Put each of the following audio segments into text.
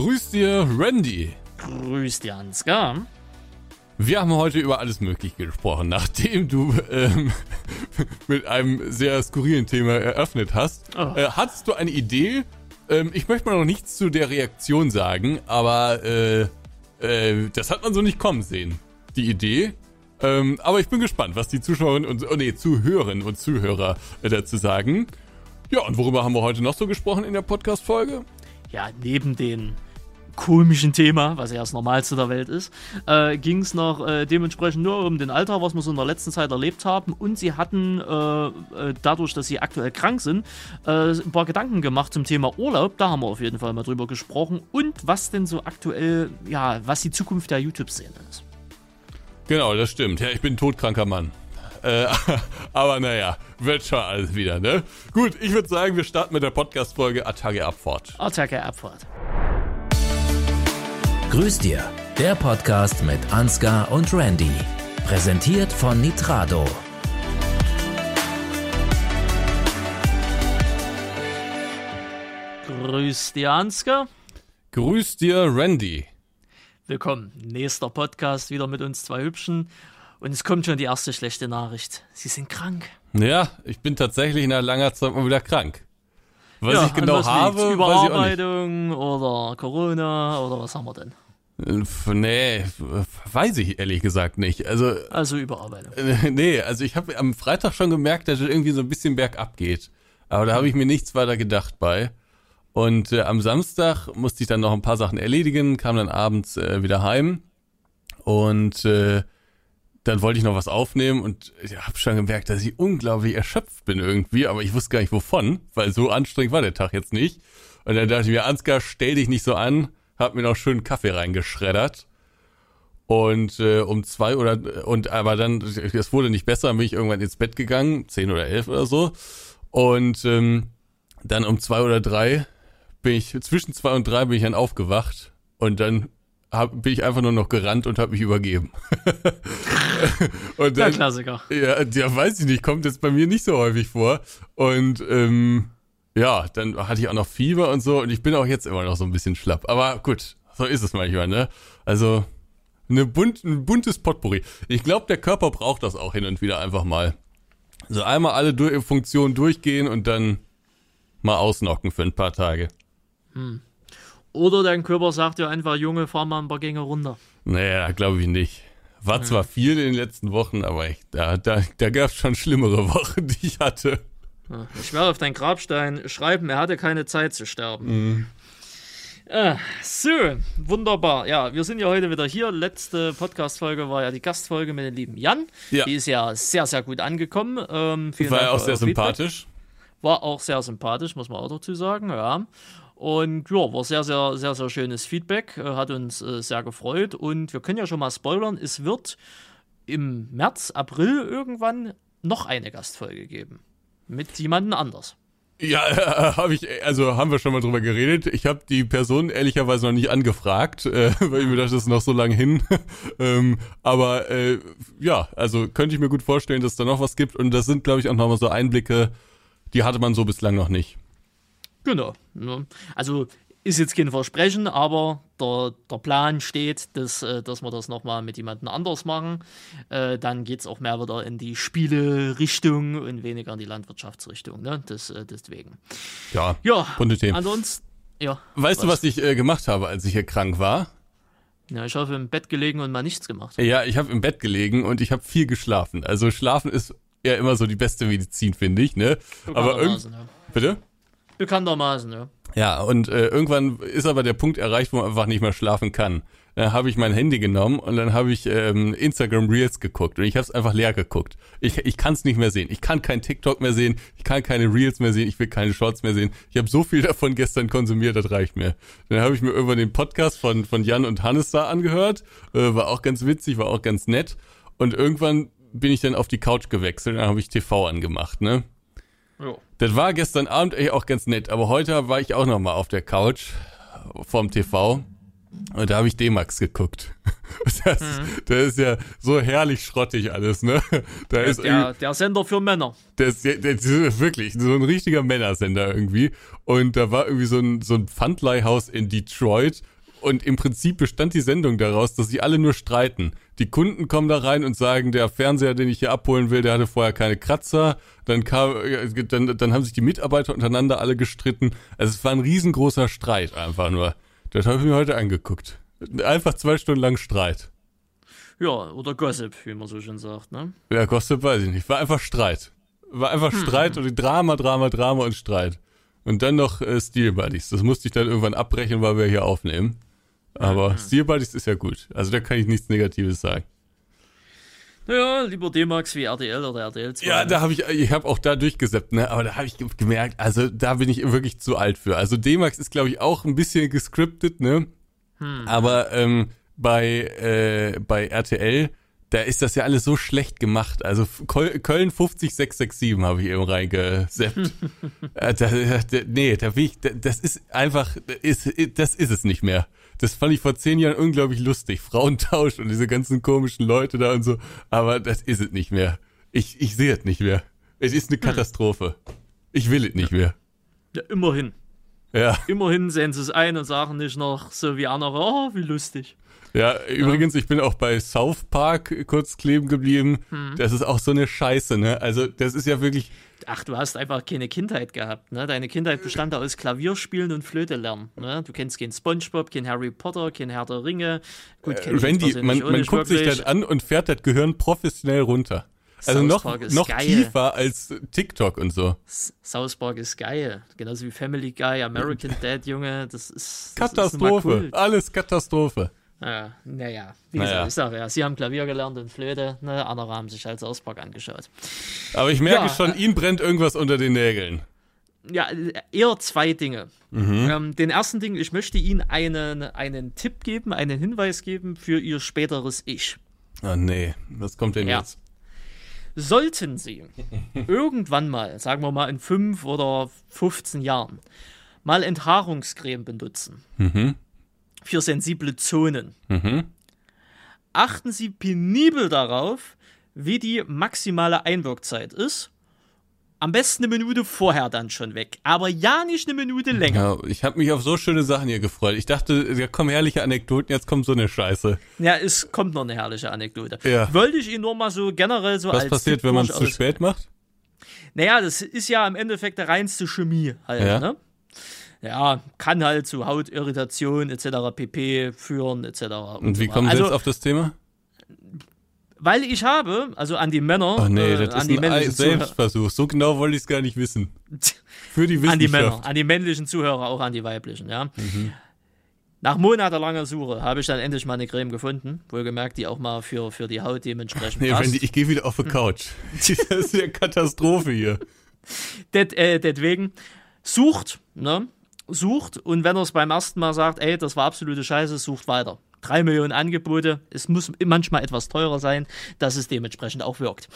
Grüß dir, Randy. Grüß dir, Ansgar. Wir haben heute über alles Mögliche gesprochen, nachdem du ähm, mit einem sehr skurrilen Thema eröffnet hast. Oh. Äh, hattest du eine Idee? Ähm, ich möchte mal noch nichts zu der Reaktion sagen, aber äh, äh, das hat man so nicht kommen sehen, die Idee. Ähm, aber ich bin gespannt, was die Zuschauerinnen und oh nee, Zuhörerinnen und Zuhörer äh, dazu sagen. Ja, und worüber haben wir heute noch so gesprochen in der Podcast-Folge? Ja, neben den komischen Thema, was ja das Normalste der Welt ist, äh, ging es noch äh, dementsprechend nur um den Alter, was wir so in der letzten Zeit erlebt haben. Und sie hatten äh, äh dadurch, dass sie aktuell krank sind, äh, ein paar Gedanken gemacht zum Thema Urlaub. Da haben wir auf jeden Fall mal drüber gesprochen. Und was denn so aktuell, ja, was die Zukunft der YouTube-Szene ist. Genau, das stimmt. Ja, ich bin ein todkranker Mann. Äh, aber naja, wird schon alles wieder, ne? Gut, ich würde sagen, wir starten mit der Podcast-Folge Attacke Abfahrt. Attacke Abfahrt. Grüß dir, der Podcast mit Ansgar und Randy. Präsentiert von Nitrado. Grüß dir, Ansgar. Grüß dir, Randy. Willkommen. Nächster Podcast wieder mit uns zwei Hübschen. Und es kommt schon die erste schlechte Nachricht. Sie sind krank. Ja, ich bin tatsächlich nach langer Zeit mal wieder krank. Was ja, ich genau was habe, Überarbeitung oder Corona oder was haben wir denn? Nee, weiß ich ehrlich gesagt nicht. Also, also Überarbeitung. Nee, also ich habe am Freitag schon gemerkt, dass es irgendwie so ein bisschen bergab geht. Aber da habe ich mir nichts weiter gedacht bei. Und äh, am Samstag musste ich dann noch ein paar Sachen erledigen, kam dann abends äh, wieder heim und äh, dann wollte ich noch was aufnehmen und ich habe schon gemerkt, dass ich unglaublich erschöpft bin irgendwie, aber ich wusste gar nicht wovon, weil so anstrengend war der Tag jetzt nicht. Und dann dachte ich mir, Ansgar, stell dich nicht so an, hab mir noch schön Kaffee reingeschreddert. Und äh, um zwei oder und aber dann, es wurde nicht besser, bin ich irgendwann ins Bett gegangen, zehn oder elf oder so. Und ähm, dann um zwei oder drei bin ich, zwischen zwei und drei bin ich dann aufgewacht und dann hab, bin ich einfach nur noch gerannt und habe mich übergeben. und dann, Der Klassiker. Ja, ja, weiß ich nicht, kommt jetzt bei mir nicht so häufig vor. Und ähm, ja, dann hatte ich auch noch Fieber und so und ich bin auch jetzt immer noch so ein bisschen schlapp. Aber gut, so ist es manchmal, ne? Also eine bunt, ein buntes Potpourri. Ich glaube, der Körper braucht das auch hin und wieder einfach mal. So einmal alle du Funktionen durchgehen und dann mal ausnocken für ein paar Tage. Hm. Oder dein Körper sagt dir einfach, Junge, fahr mal ein paar Gänge runter. Naja, glaube ich nicht. War hm. zwar viel in den letzten Wochen, aber ich, da, da, da gab es schon schlimmere Wochen, die ich hatte. Ich werde auf deinen Grabstein schreiben, er hatte keine Zeit zu sterben. Mhm. Ah, so, wunderbar. Ja, wir sind ja heute wieder hier. Letzte Podcast-Folge war ja die Gastfolge mit dem lieben Jan. Ja. Die ist ja sehr, sehr gut angekommen. Ähm, war ja auch sehr sympathisch. War auch sehr sympathisch, muss man auch dazu sagen, ja. Und ja, war sehr, sehr, sehr, sehr schönes Feedback, äh, hat uns äh, sehr gefreut. Und wir können ja schon mal spoilern, es wird im März, April irgendwann noch eine Gastfolge geben. Mit jemandem anders. Ja, äh, habe ich, also haben wir schon mal drüber geredet. Ich habe die Person ehrlicherweise noch nicht angefragt, äh, weil ich mir dachte, das ist noch so lange hin. ähm, aber äh, ja, also könnte ich mir gut vorstellen, dass es da noch was gibt. Und das sind, glaube ich, auch nochmal so Einblicke, die hatte man so bislang noch nicht. Genau. Ne? Also ist jetzt kein Versprechen, aber der, der Plan steht, dass, äh, dass wir das nochmal mit jemandem anders machen. Äh, dann geht es auch mehr wieder in die Spiele-Richtung und weniger in die Landwirtschaftsrichtung. Ne? Das, äh, deswegen. Ja, ja bunte Themen. Ansonsten, ja. Weißt was? du, was ich äh, gemacht habe, als ich hier krank war? Ja, ich habe im Bett gelegen und mal nichts gemacht. Ja, ich habe im Bett gelegen und ich habe viel geschlafen. Also schlafen ist ja immer so die beste Medizin, finde ich, ne? Aber irgendwie. Ja. Bitte? Bekanntermaßen, ja. Ja, und äh, irgendwann ist aber der Punkt erreicht, wo man einfach nicht mehr schlafen kann. Dann habe ich mein Handy genommen und dann habe ich ähm, Instagram Reels geguckt und ich habe es einfach leer geguckt. Ich, ich kann es nicht mehr sehen. Ich kann kein TikTok mehr sehen. Ich kann keine Reels mehr sehen. Ich will keine Shorts mehr sehen. Ich habe so viel davon gestern konsumiert, das reicht mir. Dann habe ich mir irgendwann den Podcast von, von Jan und Hannes da angehört. Äh, war auch ganz witzig, war auch ganz nett. Und irgendwann bin ich dann auf die Couch gewechselt und dann habe ich TV angemacht, ne? Jo. Das war gestern Abend echt auch ganz nett, aber heute war ich auch noch mal auf der Couch vorm TV und da habe ich D-Max geguckt. Das, das ist ja so herrlich schrottig alles, ne? Da ist Der, der Sender für Männer. das, das ist wirklich so ein richtiger Männersender irgendwie. Und da war irgendwie so ein, so ein Pfandleihhaus in Detroit. Und im Prinzip bestand die Sendung daraus, dass sie alle nur streiten. Die Kunden kommen da rein und sagen, der Fernseher, den ich hier abholen will, der hatte vorher keine Kratzer. Dann kam, äh, dann, dann haben sich die Mitarbeiter untereinander alle gestritten. Also es war ein riesengroßer Streit einfach nur. Das habe ich mir heute angeguckt. Einfach zwei Stunden lang Streit. Ja, oder Gossip, wie man so schön sagt, ne? Ja, Gossip weiß ich nicht. War einfach Streit. War einfach Streit und Drama, Drama, Drama und Streit. Und dann noch äh, Steel Buddies. Das musste ich dann irgendwann abbrechen, weil wir hier aufnehmen. Aber Steel Buddies ist ja gut. Also da kann ich nichts Negatives sagen. Naja, lieber D-Max wie RTL oder RTL 2. Ja, da habe ich, ich habe auch da durchgesäppt, ne? Aber da habe ich ge- gemerkt, also da bin ich wirklich zu alt für. Also D-Max ist, glaube ich, auch ein bisschen gescriptet, ne? Aber ähm, bei, äh, bei RTL, da ist das ja alles so schlecht gemacht. Also Köln 50667 habe ich eben reingeseppt. äh, da, da, nee, da will ich, da, das ist einfach, ist, das ist es nicht mehr. Das fand ich vor zehn Jahren unglaublich lustig. Frauentausch und diese ganzen komischen Leute da und so. Aber das ist es nicht mehr. Ich, ich sehe es nicht mehr. Es ist eine Katastrophe. Ich will es nicht mehr. ja, immerhin. Ja, Immerhin sehen sie es ein und sagen nicht noch so wie andere, oh, wie lustig. ja, übrigens, ich bin auch bei South Park kurz kleben geblieben. Das ist auch so eine Scheiße, ne? Also, das ist ja wirklich, Ach, du hast einfach keine Kindheit gehabt, ne? Deine Kindheit bestand aus Klavierspielen und Flöte lernen, ne? Du kennst keinen Spongebob, kein Harry Potter, kein Herr der Ringe. Gut, ich Randy, man, man guckt sich wirklich. das an und fährt das Gehirn professionell runter. Also South noch, ist noch geil. tiefer als TikTok und so. South Park ist geil. Genauso wie Family Guy, American Dad, Junge. Das ist. Das Ist Katastrophe. Kult. Alles Katastrophe. Ja, naja, wie Naja. gesagt, ich sag ja, sie haben Klavier gelernt und Flöte, ne? andere haben sich halt South Park angeschaut. Aber ich merke Ja, schon, äh, ihm brennt irgendwas unter den Nägeln. Ja, eher zwei Dinge. Mhm. Ähm, den ersten Ding, ich möchte Ihnen einen, einen Tipp geben, einen Hinweis geben für Ihr späteres Ich. Oh nee, was kommt denn Ja. jetzt? Sollten Sie irgendwann mal, sagen wir mal in fünf oder 15 Jahren, mal Enthaarungscreme benutzen Mhm. Für sensible Zonen, Mhm. achten Sie penibel darauf, wie die maximale Einwirkzeit ist. Am besten eine Minute vorher dann schon weg. Aber ja nicht eine Minute länger. Ja, ich habe mich auf so schöne Sachen hier gefreut. Ich dachte, da kommen herrliche Anekdoten, jetzt kommt so eine Scheiße. Ja, es kommt noch eine herrliche Anekdote. Ja. Wollte ich Ihnen nur mal so generell so Was als passiert, Tipp wenn man es zu spät macht? Naja, das ist ja im Endeffekt der reinste Chemie halt, Ja. ne? Ja, kann halt zu Hautirritation etc. pp. führen etc. Und wie so kommen Sie also, jetzt auf das Thema? Weil ich habe, also an die Männer, Ach nee, äh, das an ist die ein männlichen Zuhörer, Selbstversuch. So genau wollte ich es gar nicht wissen. Für die an die Männer, Wissenschaft. an die männlichen Zuhörer, auch an die weiblichen, ja. Mhm. Nach monatelanger Suche habe ich dann endlich mal eine Creme gefunden, wohlgemerkt, die auch mal für, für die Haut dementsprechend Nee, passt. Randy, ich gehe wieder auf die Couch. Das ist ja Katastrophe hier. Det, äh, deswegen sucht, ne? Sucht und wenn er es beim ersten Mal sagt, ey, das war absolute Scheiße, sucht weiter. Drei Millionen Angebote, es muss manchmal etwas teurer sein, dass es dementsprechend auch wirkt.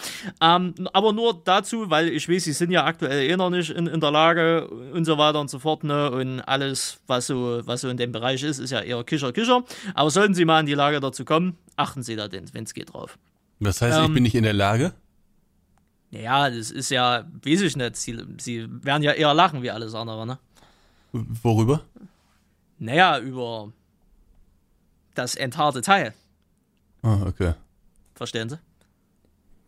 Ähm, aber nur dazu, weil ich weiß, sie sind ja aktuell eh noch nicht in, in der Lage und so weiter und so fort, ne? Und alles, was so, was so in dem Bereich ist, ist ja eher Kischer, Kischer. Aber sollten Sie mal in die Lage dazu kommen, achten Sie da, wenn es geht, drauf. Das heißt, ich Ähm, bin nicht in der Lage? Ja, das ist ja, weiß ich nicht, Sie, Sie werden ja eher lachen wie alles andere, ne? Worüber? Naja, über das enthaarte Teil. Ah, okay. Verstehen Sie?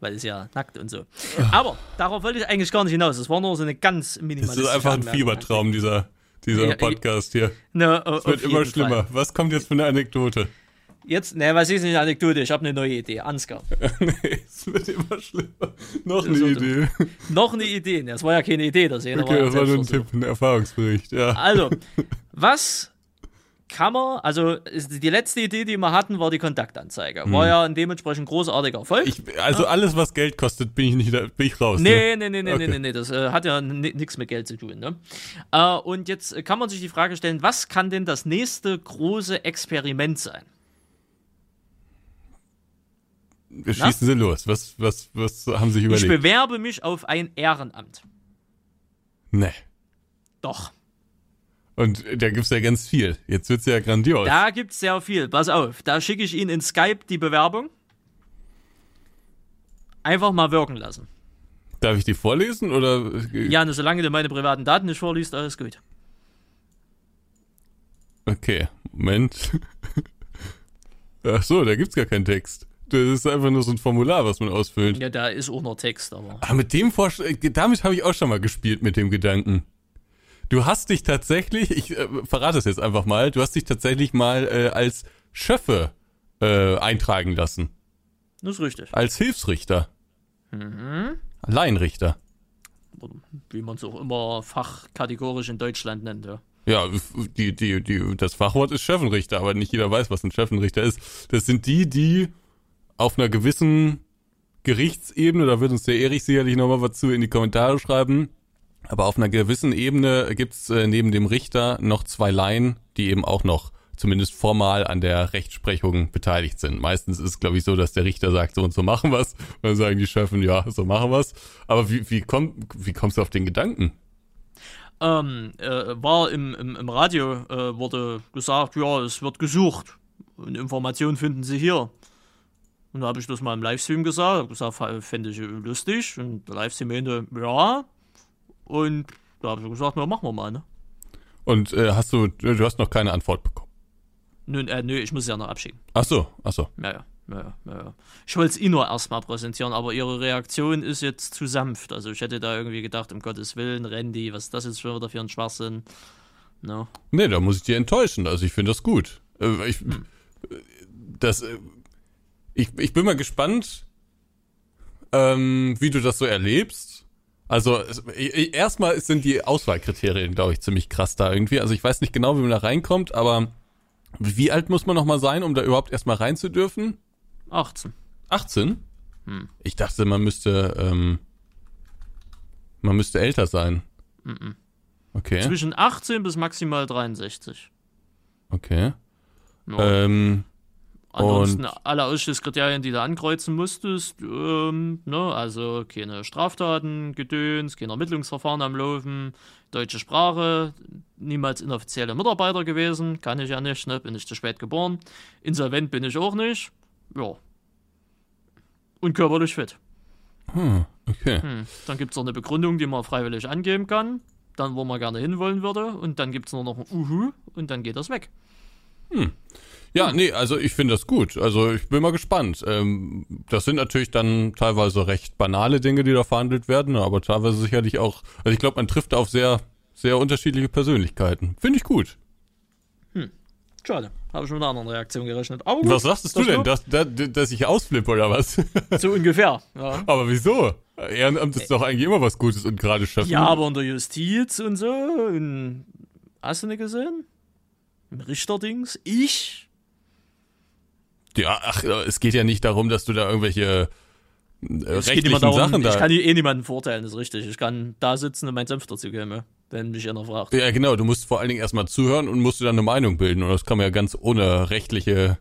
Weil es ja nackt und so. Aber darauf wollte ich eigentlich gar nicht hinaus. Es war nur so eine ganz Das minimalistische ist einfach ein. Fiebertraum, dieser, dieser Ja, Podcast hier. Ne, Es wird immer schlimmer. Was kommt jetzt für eine Anekdote? Jetzt, ne, was ist nicht eine Anekdote? Ich habe eine neue Idee. Ansgar. nee, es wird immer schlimmer. Noch eine So, Idee. Noch eine Idee. Das war ja keine Idee, das eine Okay, ja das war nur ein. Tipp, ein Erfahrungsbericht. Ja. Also, was kann man, also die letzte Idee, die wir hatten, war die Kontaktanzeige. War ja ein dementsprechend großartiger Erfolg. Hm. Ich, also alles, was Geld kostet, bin ich nicht, da, bin ich raus. Ne? Nee, nee, nee, nee, Okay. nee, nee, nee, das äh, hat ja nichts mit Geld zu tun. Ne? Äh, und jetzt kann man sich die Frage stellen, was kann denn das nächste große Experiment sein? Schießen Sie los. Was, was, was haben Sie sich Ich überlegt? bewerbe mich auf ein Ehrenamt. Nee. Doch. Und da gibt's ja ganz viel. Jetzt wird's ja grandios. Da gibt's sehr viel. Pass auf, da schicke ich Ihnen in Skype die Bewerbung. Einfach mal wirken lassen. Darf ich die vorlesen oder? Ja, nur solange du meine privaten Daten nicht vorliest, alles gut. Okay, Moment. Ach so, da gibt's gar keinen Text. Das ist einfach nur so ein Formular, was man ausfüllt. Ja, da ist auch noch Text, aber. Ah, mit dem Vorschlag, damit habe ich auch schon mal gespielt mit dem Gedanken. Du hast dich tatsächlich, ich äh, verrate es jetzt einfach mal, du hast dich tatsächlich mal äh, als Schöffe äh, eintragen lassen. Das ist richtig. Als Hilfsrichter. Mhm. Laienrichter. Wie man es auch immer fachkategorisch in Deutschland nennt, ja. Ja, die, die, die, das Fachwort ist Schöffenrichter, aber nicht jeder weiß, was ein Schöffenrichter ist. Das sind die, die auf einer gewissen Gerichtsebene, da wird uns der Erich sicherlich nochmal was zu in die Kommentare schreiben, aber auf einer gewissen Ebene gibt's äh, neben dem Richter noch zwei Laien, die eben auch noch zumindest formal an der Rechtsprechung beteiligt sind. Meistens ist es, glaube ich, so, dass der Richter sagt, so und so machen wir's. Und dann sagen die Schöffen, ja, so machen wir's. Aber wie, wie, komm, wie kommst du auf den Gedanken? Ähm, äh, war im, im, im Radio, äh, wurde gesagt, ja, es wird gesucht. Und Informationen finden Sie hier. Und da habe ich das mal im Livestream gesagt, habe gesagt, fände ich lustig. Und der Livestream meinte, ja. Und da habe ich gesagt, na, machen wir mal, ne? Und äh, hast du, du hast noch keine Antwort bekommen? Nö, äh, nö, ich muss es ja noch abschicken. Ach so, ach so. Ja, ja. Ja, ja. Ich wollte es Ihnen nur erstmal präsentieren, aber Ihre Reaktion ist jetzt zu sanft. Also ich hätte da irgendwie gedacht, um Gottes Willen, Randy, was ist das jetzt schon wieder für ein Schwachsinn? No. Nee, da muss ich dir enttäuschen. Also ich finde das gut. Äh, ich, Hm. das, äh, ich, ich bin mal gespannt, ähm, wie du das so erlebst. Also erstmal sind die Auswahlkriterien, glaube ich, ziemlich krass da irgendwie. Also ich weiß nicht genau, wie man da reinkommt, aber wie alt muss man noch mal sein, um da überhaupt erstmal rein zu dürfen? 18. 18? Hm. Ich dachte, man müsste, ähm, man müsste älter sein. Mhm. Okay, Zwischen 18 bis maximal 63. okay. Ja. Ähm, Ansonsten und- alle Ausschlusskriterien, die du ankreuzen musstest, ähm, ne, also keine Straftaten, Gedöns, kein Ermittlungsverfahren am Laufen, deutsche Sprache, niemals inoffizielle Mitarbeiter gewesen, kann ich ja nicht, ne, bin ich zu spät geboren, insolvent bin ich auch nicht, ja. Und körperlich fit. hm, okay. Hm. Dann gibt es noch eine Begründung, die man freiwillig angeben kann, dann wo man gerne hinwollen würde, und dann gibt es nur noch ein Uhu, und dann geht das weg. Ja, nee, also ich finde das gut. Also ich bin mal gespannt. Ähm, das sind natürlich dann teilweise recht banale Dinge, die da verhandelt werden, aber teilweise sicherlich auch, also ich glaube, man trifft auf sehr, sehr unterschiedliche Persönlichkeiten. Finde ich gut. Schade, habe ich mit einer anderen Reaktion gerechnet. Aber gut, Was sagtest du denn? Dass, dass, dass ich ausflippe oder was? So ungefähr. Ja. aber wieso? Ehrenamt ist doch eigentlich immer was Gutes und gerade Chef. ja, aber in der Justiz und so. Und hast du nicht gesehen? Im Richterdings. Ich? Ja, ach, es geht ja nicht darum, dass du da irgendwelche äh, Es geht immer darum, Sachen da. ich kann eh niemanden verurteilen, das ist richtig. Ich kann da sitzen und meinen Senf dazu geben, wenn mich einer fragt. Ja, genau, du musst vor allen Dingen erstmal zuhören und musst dir dann eine Meinung bilden. Und das kann man ja ganz ohne rechtliche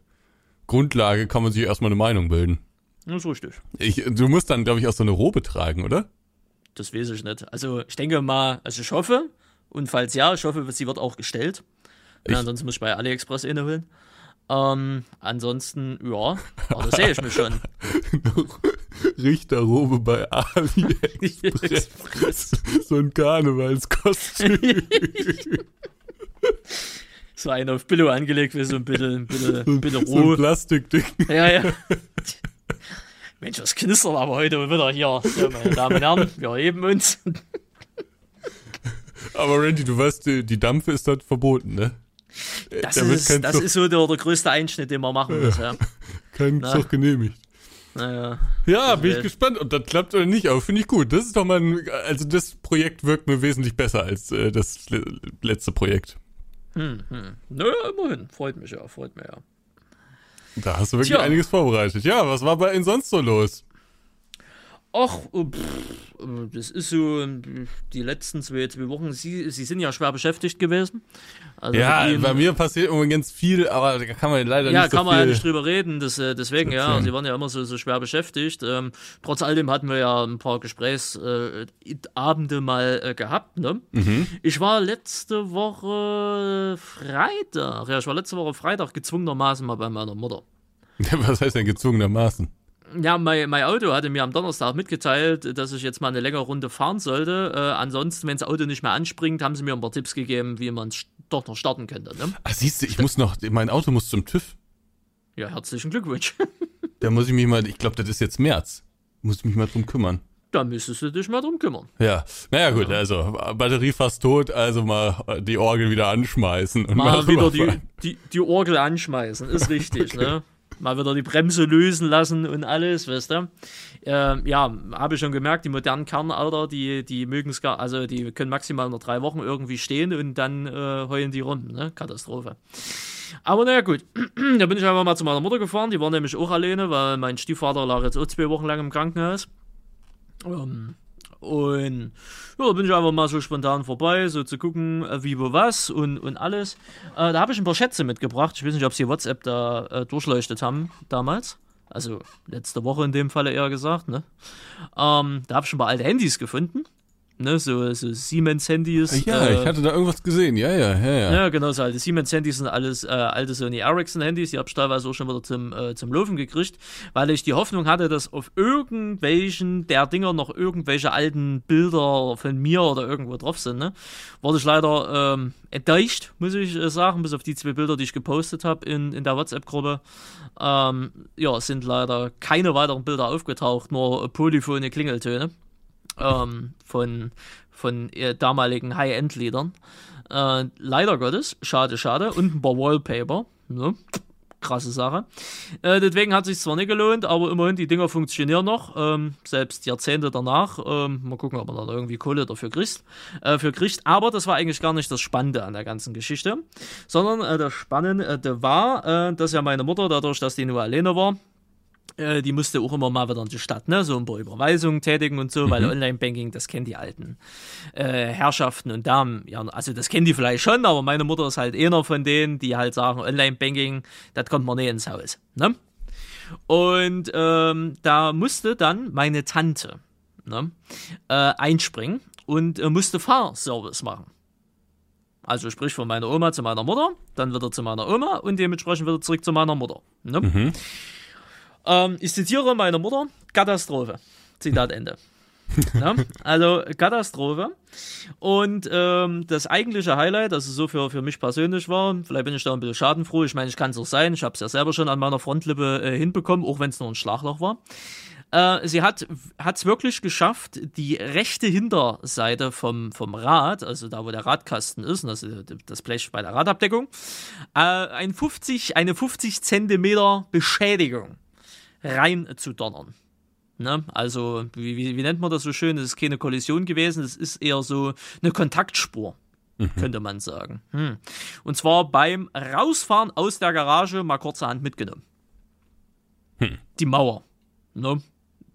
Grundlage, kann man sich erstmal eine Meinung bilden. Das ist richtig. Ich, du musst dann, glaube ich, auch so eine Robe tragen, oder? Das weiß ich nicht. Also ich denke mal, also ich hoffe, und falls ja, ich hoffe, sie wird auch gestellt. Ich- Ja, ansonsten muss ich bei AliExpress eine holen. Ähm, ansonsten, ja, aber das sehe ich mich schon. Richterrobe bei AliExpress. so ein Karnevalskostüm. so einen auf Billo angelegt, wie so ein bisschen, bisschen, bisschen so ein roh. Plastikding. Ja, ja. Mensch, was knistert aber heute wieder hier. So, meine Damen und Herren, wir erheben uns. Aber Randy, du weißt, die, die Dampfe ist dort verboten, ne? Das, Da wird ist, das Zug- ist so der, der größte Einschnitt, den man machen muss. Ja. Kein Na. Zug genehmigt. Naja. Ja, bin ich Äh. gespannt, ob das klappt oder nicht, aber finde ich gut. Das ist doch mal ein, also das Projekt wirkt mir wesentlich besser als äh, das le letzte Projekt. Hm, hm. Naja, immerhin. Freut mich ja, freut mich ja. Da hast du wirklich Tja. einiges vorbereitet. Ja, was war bei Ihnen sonst so los? Ach, äh, pff, äh, das ist so äh, die letzten zwei, zwei Wochen. Sie, Sie sind ja schwer beschäftigt gewesen. Also ja, bei mir passiert ganz viel, aber da kann man leider ja, nicht so. Ja, kann man ja nicht drüber reden. Das, deswegen, ja, Sie waren ja immer so, so schwer beschäftigt. Ähm, trotz alledem hatten wir ja ein paar Gesprächsabende mal äh, gehabt. Ne? Mhm. Ich war letzte Woche Freitag, ja, ich war letzte Woche Freitag gezwungenermaßen mal bei meiner Mutter. Was heißt denn gezwungenermaßen? Ja, mein, mein Auto hatte mir am Donnerstag mitgeteilt, dass ich jetzt mal eine längere Runde fahren sollte. Äh, ansonsten, wenn das Auto nicht mehr anspringt, haben sie mir ein paar Tipps gegeben, wie man es doch noch starten könnte. Ne? Ach, siehst du, ich muss noch, mein Auto muss zum TÜV. Ja, herzlichen Glückwunsch. da muss ich mich mal, ich glaube, das ist jetzt März. Muss ich mich mal drum kümmern. Da müsstest du dich mal drum kümmern. Ja, naja gut, ja. also Batterie fast tot, also mal die Orgel wieder anschmeißen. Und mal, mal wieder die, die, die Orgel anschmeißen, ist richtig, okay. ne? Mal wieder die Bremse lösen lassen und alles, weißt du. Äh, ja, habe ich schon gemerkt, die modernen Kernalter, die, die mögen es gar, also die können maximal nur drei Wochen irgendwie stehen und dann äh, heulen die rum, ne? Katastrophe. Aber naja, gut. da bin ich einfach mal zu meiner Mutter gefahren, die war nämlich auch alleine, weil mein Stiefvater lag jetzt auch zwei Wochen lang im Krankenhaus. Ähm, und ja, bin ich einfach mal so spontan vorbei, so zu gucken, äh, wie, wo, was und, und alles. Äh, da habe ich ein paar Schätze mitgebracht. Ich weiß nicht, ob sie WhatsApp da äh, durchleuchtet haben damals. Also letzte Woche in dem Falle eher gesagt. Ne? Ähm, da habe ich ein paar alte Handys gefunden ne, so, so Siemens-Handys. Ja, äh, ich hatte da irgendwas gesehen, ja, ja, ja. Ja, ja genau, so alte Siemens-Handys sind alles äh, alte Sony Ericsson-Handys, die habe ich teilweise auch schon wieder zum, äh, zum Laufen gekriegt, weil ich die Hoffnung hatte, dass auf irgendwelchen der Dinger noch irgendwelche alten Bilder von mir oder irgendwo drauf sind, ne. Wurde ich leider ähm, enttäuscht, muss ich äh, sagen, bis auf die zwei Bilder, die ich gepostet habe in, in der WhatsApp-Gruppe. Ähm, ja, sind leider keine weiteren Bilder aufgetaucht, nur polyphone Klingeltöne ähm, von, von äh, damaligen High-End-Liedern. Äh, leider Gottes, schade, schade. Und ein paar Wallpaper. Ne? Krasse Sache. Äh, deswegen hat sich zwar nicht gelohnt, aber immerhin die Dinger funktionieren noch, ähm, selbst Jahrzehnte danach. Ähm, mal gucken, ob man dann irgendwie Kohle dafür kriegt, äh, für kriegt. Aber das war eigentlich gar nicht das Spannende an der ganzen Geschichte, sondern äh, das Spannende war, äh, dass ja meine Mutter, dadurch, dass die nur alleine war, äh, die musste auch immer mal wieder in die Stadt, ne, so ein paar Überweisungen tätigen und so, mhm. weil Online-Banking, das kennen die alten äh, Herrschaften und Damen. Ja, also das kennen die vielleicht schon, aber meine Mutter ist halt einer von denen, die halt sagen, Online-Banking, das kommt man nicht ins Haus. Ne? Und ähm, da musste dann meine Tante ne, äh, einspringen und äh, musste Fahrservice machen. Also sprich von meiner Oma zu meiner Mutter, dann wieder zu meiner Oma und dementsprechend wieder zurück zu meiner Mutter. Ne? Mhm. Ähm, ich zitiere meine Mutter: Katastrophe. Zitat Ende. ja, also Katastrophe. Und ähm, das eigentliche Highlight, also so für, für mich persönlich war, vielleicht bin ich da ein bisschen schadenfroh, ich meine, ich kann es auch sein, ich habe es ja selber schon an meiner Frontlippe äh, hinbekommen, auch wenn es nur ein Schlagloch war. Äh, sie hat es wirklich geschafft, die rechte Hinterseite vom, vom Rad, also da, wo der Radkasten ist, also das Blech bei der Radabdeckung, äh, ein 50, eine 50 Zentimeter Beschädigung rein zu donnern. Ne? Also, wie, wie, wie, nennt man das so schön? Es ist keine Kollision gewesen, es ist eher so eine Kontaktspur, mhm. könnte man sagen. Hm. Und zwar beim Rausfahren aus der Garage mal kurzerhand mitgenommen. Hm. Die Mauer. Ne?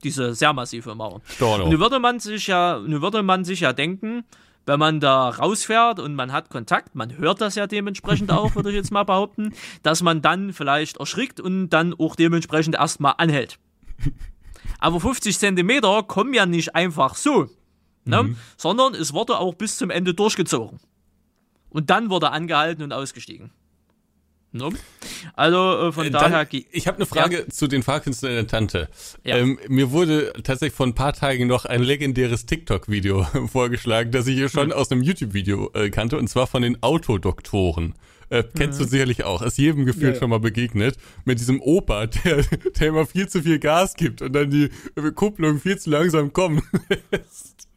Diese sehr massive Mauer. Und nun würde man sich ja, nun würde man sich ja denken, wenn man da rausfährt und man hat Kontakt, man hört das ja dementsprechend auch, würde ich jetzt mal behaupten, dass man dann vielleicht erschrickt und dann auch dementsprechend erstmal anhält. Aber 50 Zentimeter kommen ja nicht einfach so, ne? Mhm. sondern es wurde auch bis zum Ende durchgezogen. Und dann wurde angehalten und ausgestiegen. No? Also äh, von äh, daher. Ich habe eine Frage ja. zu den Fahrkünsten der Tante. Ja. Ähm, mir wurde tatsächlich vor ein paar Tagen noch ein legendäres TikTok-Video vorgeschlagen, das ich hier schon mhm. aus einem YouTube-Video äh, kannte, und zwar von den Autodoktoren. Äh, kennst mhm. du sicherlich auch, ist jedem gefühlt ja, schon mal begegnet, mit diesem Opa, der, der immer viel zu viel Gas gibt und dann die Kupplung viel zu langsam kommen lässt.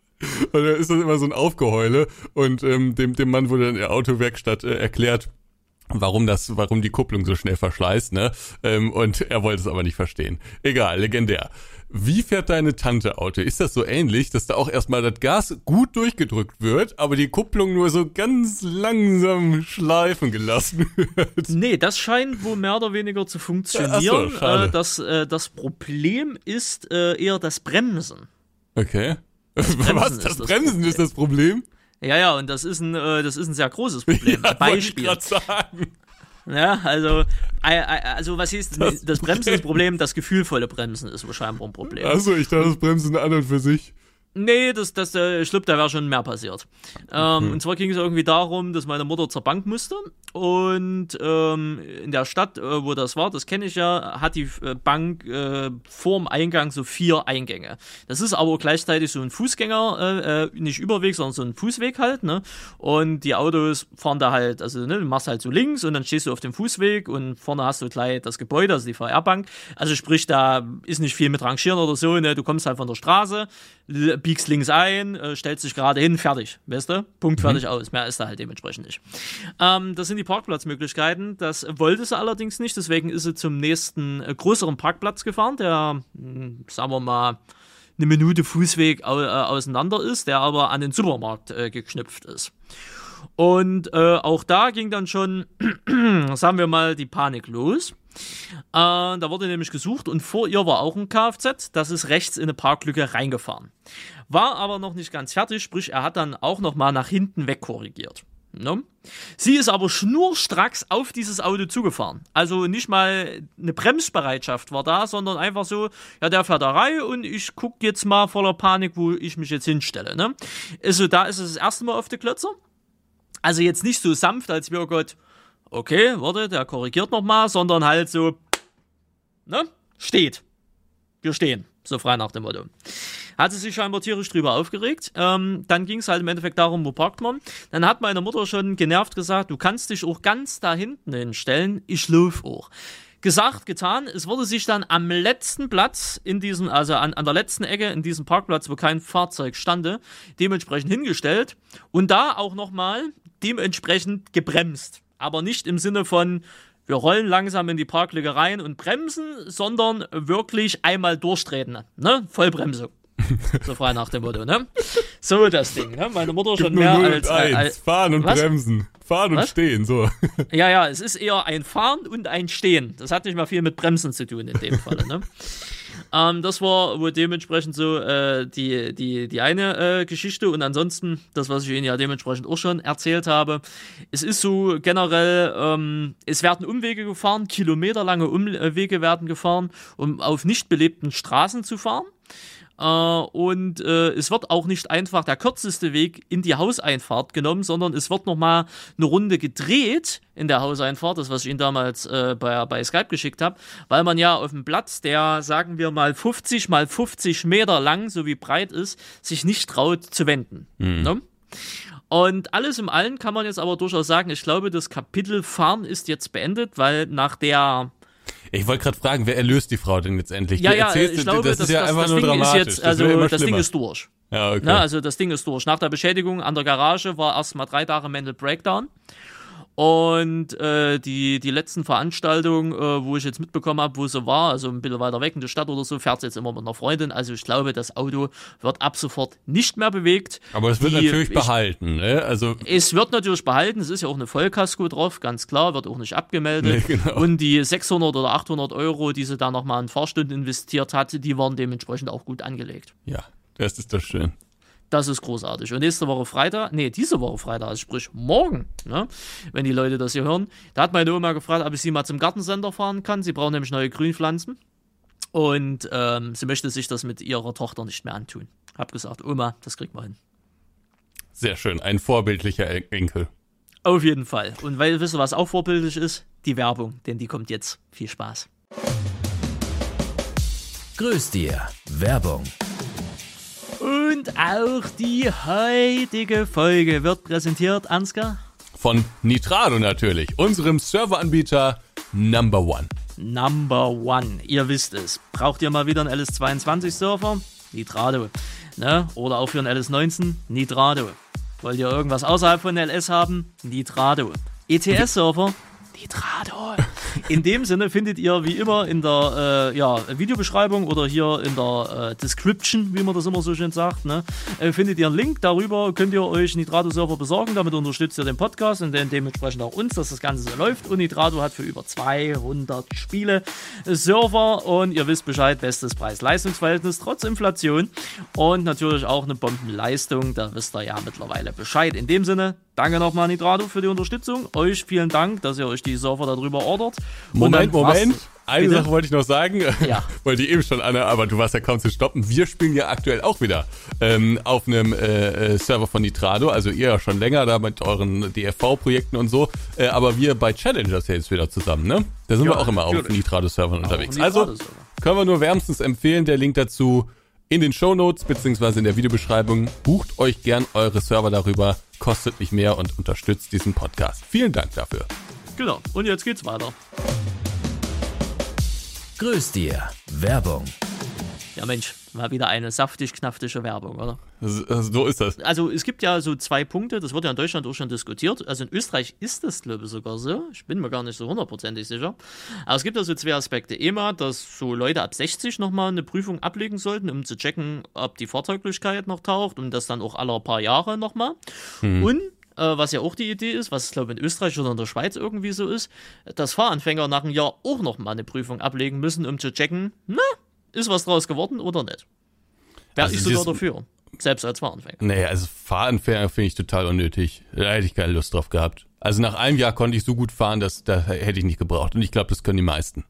Und dann ist das immer so ein Aufgeheule und ähm, dem, dem Mann wurde in der Autowerkstatt äh, erklärt, warum das, warum die Kupplung so schnell verschleißt, ne? Ähm, und er wollte es aber nicht verstehen. Egal, legendär. Wie fährt deine Tante Auto? Ist das so ähnlich, dass da auch erstmal das Gas gut durchgedrückt wird, aber die Kupplung nur so ganz langsam schleifen gelassen wird? Nee, das scheint wohl mehr oder weniger zu funktionieren. So. Äh, das, äh, das Problem ist äh, eher das Bremsen. Okay. Bremsen Was? Das das Bremsen ist das Problem? Ja, ja, und das ist ein, äh, das ist ein sehr großes Problem. Ja, ich Beispiel. grad sagen. Ja, also, äh, äh, also was hieß Das das, Bremsen ist das Problem, das gefühlvolle Bremsen ist scheinbar ein Problem. Achso, ich dachte, das Bremsen an und für sich. Nee, das, das, äh, Schlupp, da wäre schon mehr passiert. Ähm, Und zwar ging es irgendwie darum, dass meine Mutter zur Bank musste und ähm, in der Stadt, äh, wo das war, das kenne ich ja, hat die äh, Bank äh, vorm Eingang so vier Eingänge. Das ist aber gleichzeitig so ein Fußgänger, äh, äh, nicht Überweg, sondern so ein Fußweg halt, ne? Und die Autos fahren da halt, also ne, du machst halt so links und dann stehst du auf dem Fußweg und vorne hast du gleich das Gebäude, also die VR-Bank. Also sprich, da ist nicht viel mit Rangieren oder so, ne? Du kommst halt von der Straße, biegst links ein, äh, stellst dich gerade hin, fertig, weißt du? Punkt, fertig, aus. Mehr ist da halt dementsprechend nicht. Ähm, das sind die Parkplatzmöglichkeiten. Das wollte sie allerdings nicht, deswegen ist sie zum nächsten äh, größeren Parkplatz gefahren, der, mh, sagen wir mal, eine Minute Fußweg au äh, auseinander ist, der aber an den Supermarkt äh, geknüpft ist. Und äh, auch da ging dann schon, sagen wir mal, die Panik los. Äh, da wurde nämlich gesucht und vor ihr war auch ein Kfz, das ist rechts in eine Parklücke reingefahren. War aber noch nicht ganz fertig, sprich, er hat dann auch noch mal nach hinten wegkorrigiert. Ne? Sie ist aber schnurstracks auf dieses Auto zugefahren. Also nicht mal eine Bremsbereitschaft war da, sondern einfach so, ja, der fährt da rein und ich guck jetzt mal voller Panik, wo ich mich jetzt hinstelle. Ne? Also da ist es das erste Mal auf die Klötzer. Also jetzt nicht so sanft, als wäre Gott, okay, warte, der korrigiert nochmal, sondern halt so, ne, steht. Wir stehen. So frei nach dem Motto. Hat sie sich scheinbar tierisch drüber aufgeregt. Ähm, dann ging es halt im Endeffekt darum, wo parkt man. Dann hat meine Mutter schon genervt gesagt, du kannst dich auch ganz da hinten hinstellen, ich lauf auch. Gesagt, getan, es wurde sich dann am letzten Platz in diesem, also an, an der letzten Ecke in diesem Parkplatz, wo kein Fahrzeug stande, dementsprechend hingestellt und da auch nochmal dementsprechend gebremst. Aber nicht im Sinne von, wir rollen langsam in die Parklücke rein und bremsen, sondern wirklich einmal durchtreten. Ne? Vollbremse. So frei nach dem Motto, ne? So das Ding, ne? Meine Mutter schon mehr 0 als, 1. als. Fahren und Was? bremsen. Fahren und Was? stehen, so. Ja, ja, es ist eher ein Fahren und ein Stehen. Das hat nicht mal viel mit Bremsen zu tun in dem Falle, ne? ähm, das war wohl dementsprechend so äh, die, die, die eine äh, Geschichte und ansonsten das, was ich Ihnen ja dementsprechend auch schon erzählt habe. Es ist so generell, ähm, es werden Umwege gefahren, kilometerlange Umwege werden gefahren, um auf nicht belebten Straßen zu fahren. Äh, und äh, es wird auch nicht einfach der kürzeste Weg in die Hauseinfahrt genommen, sondern es wird nochmal eine Runde gedreht in der Hauseinfahrt, das, was ich Ihnen damals äh, bei, bei Skype geschickt habe, weil man ja auf dem Platz, der, sagen wir mal, 50 mal 50 Meter lang sowie breit ist, sich nicht traut zu wenden. Ne? Und alles im Allen kann man jetzt aber durchaus sagen, ich glaube, das Kapitel Fahren ist jetzt beendet, weil nach der Ich wollte gerade fragen, wer erlöst die Frau denn jetzt endlich? ja, ja, ich das, glaube, das das, ist ja das, einfach das nur Ding dramatisch. ist jetzt, also das Ding schlimmer. ist durch. Ja, okay. Ne, also das Ding ist durch. Nach der Beschädigung an der Garage war erstmal drei Tage Mental Breakdown. Und äh, die, die letzten Veranstaltungen, äh, wo ich jetzt mitbekommen habe, wo sie war, also ein bisschen weiter weg in der Stadt oder so, fährt sie jetzt immer mit einer Freundin. Also ich glaube, das Auto wird ab sofort nicht mehr bewegt. Aber es wird Die- natürlich ich- behalten, ne? Also, Es wird natürlich behalten, es ist ja auch eine Vollkasko drauf, ganz klar, wird auch nicht abgemeldet. Nee, genau. Und die 600 oder 800 Euro, die sie da nochmal in Fahrstunden investiert hat, die waren dementsprechend auch gut angelegt. ja, das ist doch schön. Das ist großartig. Und nächste Woche Freitag, nee, diese Woche Freitag, also sprich morgen, ne, wenn die Leute das hier hören, da hat meine Oma gefragt, ob ich sie mal zum Gartencenter fahren kann. Sie braucht nämlich neue Grünpflanzen. Und ähm, sie möchte sich das mit ihrer Tochter nicht mehr antun. Hab gesagt, Oma, das kriegt man hin. Sehr schön. Ein vorbildlicher En- Enkel. Auf jeden Fall. Und weil, wisst ihr, was auch vorbildlich ist? Die Werbung, denn die kommt jetzt. Viel Spaß. Grüß dir. Werbung. Und auch die heutige Folge wird präsentiert, Ansgar. Von Nitrado natürlich, unserem Serveranbieter Number One. Number One. Ihr wisst es. Braucht ihr mal wieder einen LS22-Surfer? Nitrado. Ne? Oder auch für einen LS19? Nitrado. Wollt ihr irgendwas außerhalb von LS haben? Nitrado. ETS-Surfer? Nitrado. In dem Sinne findet ihr wie immer in der äh, ja, Videobeschreibung oder hier in der äh, Description, wie man das immer so schön sagt, ne, äh, findet ihr einen Link. Darüber könnt ihr euch Nitrato-Server besorgen. Damit unterstützt ihr den Podcast und dann dementsprechend auch uns, dass das Ganze so läuft. Und Nitrato hat für über 200 Spiele Server und ihr wisst Bescheid, bestes Preis-Leistungsverhältnis trotz Inflation und natürlich auch eine Bombenleistung. Da wisst ihr ja mittlerweile Bescheid. In dem Sinne, danke nochmal Nitrado für die Unterstützung. Euch vielen Dank, dass ihr euch die Server darüber ordert. Moment, Moment. Eine Bitte? Sache wollte ich noch sagen, Ja. wollte ich eben schon, Anna, aber du warst ja kaum zu stoppen. Wir spielen ja aktuell auch wieder ähm, auf einem äh, äh, Server von Nitrado, also ihr ja schon länger da mit euren DFV-Projekten und so, äh, aber wir bei Challengers ja jetzt wieder zusammen, ne? Da sind Ja, wir auch immer auf natürlich. Nitrado-Servern unterwegs. auf Also können wir nur wärmstens empfehlen, der Link dazu in den Shownotes beziehungsweise in der Videobeschreibung. Bucht euch gern eure Server darüber, kostet nicht mehr und unterstützt diesen Podcast. Vielen Dank dafür. Genau. Und jetzt geht's weiter. Grüß dir. Werbung. Ja Mensch, mal wieder eine saftig-knaftige Werbung, oder? So so ist das. Also es gibt ja so zwei Punkte, das wird ja in Deutschland auch schon diskutiert. Also in Österreich ist das, glaube ich, sogar so. Ich bin mir gar nicht so hundertprozentig sicher. Aber es gibt ja so zwei Aspekte. Einmal, dass so Leute ab 60 nochmal eine Prüfung ablegen sollten, um zu checken, ob die Fahrtauglichkeit noch taucht und das dann auch alle paar Jahre nochmal. Und äh, was ja auch die Idee ist, was ich glaube in Österreich oder in der Schweiz irgendwie so ist, dass Fahranfänger nach einem Jahr auch nochmal eine Prüfung ablegen müssen, um zu checken, na, ist was draus geworden oder nicht. Wäre Also ich sogar dafür. Selbst als Fahranfänger. Nee, also Fahranfänger finde ich total unnötig. Da hätte ich keine Lust drauf gehabt. Also nach einem Jahr konnte ich so gut fahren, dass da hätte ich nicht gebraucht. Und ich glaube, das können die meisten.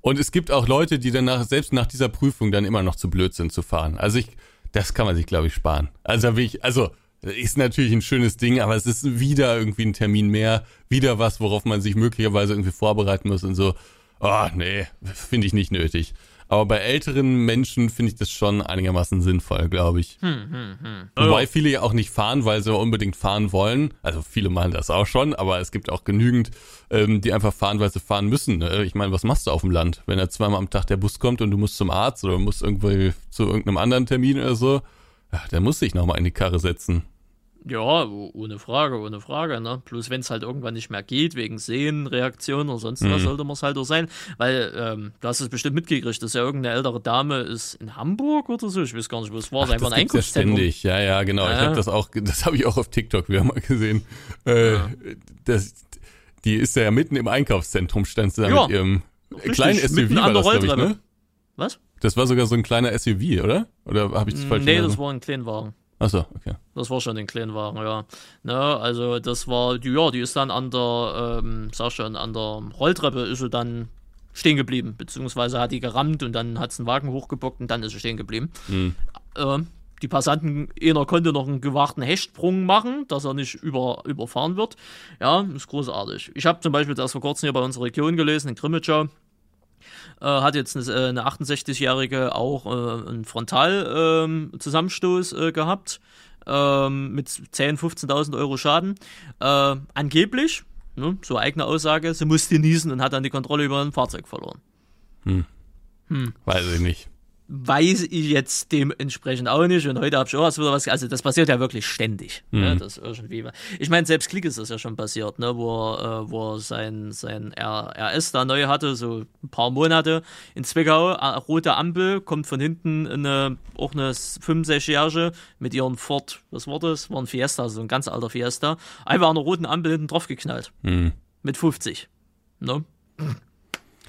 Und es gibt auch Leute, die danach, selbst nach dieser Prüfung dann immer noch zu blöd sind zu fahren. Also ich, das kann man sich, glaube ich, sparen. Also will ich, also ist natürlich ein schönes Ding, aber es ist wieder irgendwie ein Termin mehr, wieder was, worauf man sich möglicherweise irgendwie vorbereiten muss und so. Oh, nee, finde ich nicht nötig. Aber bei älteren Menschen finde ich das schon einigermaßen sinnvoll, glaube ich. Wobei viele ja auch nicht fahren, weil sie unbedingt fahren wollen. Also viele machen das auch schon, aber es gibt auch genügend, ähm, die einfach fahren, weil sie fahren müssen. Ne? Ich meine, was machst du auf dem Land? Wenn da zweimal am Tag der Bus kommt und du musst zum Arzt oder musst irgendwie zu irgendeinem anderen Termin oder so, ja, dann musst du dich nochmal in die Karre setzen. Ja, ohne Frage, ohne Frage. Ne? Bloß wenn es halt irgendwann nicht mehr geht, wegen Sehen, Reaktion oder sonst Mhm. was, sollte man es halt auch sein. Weil, ähm, du hast es bestimmt mitgekriegt, dass ja irgendeine ältere Dame ist in Hamburg oder so, ich weiß gar nicht, wo es war, es ist einfach das ein ja Einkaufszentrum. ständig. Ja, ja, genau. Ich Ja. habe das auch, das habe ich auch auf TikTok wieder mal gesehen. Äh, das, die ist ja mitten im Einkaufszentrum, stand sie da Ja, mit ihrem richtig, kleinen SUV war das, ich, ne? Was? Das war sogar so ein kleiner SUV, oder? Oder habe ich das falsch nee, das war ein Kleinwagen. Achso, okay. Das war schon ein Kleinwagen, ja. Ne, also das war, die, ja, die ist dann an der, ähm, sag schon, an der Rolltreppe ist sie dann stehen geblieben, beziehungsweise hat die gerammt und dann hat sie einen Wagen hochgebockt und dann ist sie stehen geblieben. Ähm, die Passanten, einer konnte noch einen gewagten Hechtsprung machen, dass er nicht über, überfahren wird. Ja, ist großartig. Ich habe zum Beispiel das vor kurzem hier bei unserer Region gelesen, in Grimmitschau, äh, hat jetzt eine, äh, eine 68-Jährige auch äh, einen Frontalzusammenstoß äh, gehabt ähm, mit 10.000, 15.000 Euro Schaden. Äh, angeblich, ne, so eigene Aussage, sie musste niesen und hat dann die Kontrolle über ein Fahrzeug verloren. Weiß ich nicht. Weiß ich jetzt dementsprechend auch nicht. Und heute habe ich auch erst wieder was. Also, das passiert ja wirklich ständig. Ne, das irgendwie. Ich meine, selbst Klick ist das ja schon passiert, ne, wo er, äh, wo sein, sein RS da neu hatte, so ein paar Monate in Zwickau. Rote Ampel, kommt von hinten eine, auch eine 65-Jährige mit ihrem Ford, was war das? War ein Fiesta, so ein ganz alter Fiesta. Einfach an der roten Ampel hinten drauf geknallt. Hm. Mit 50. Ne?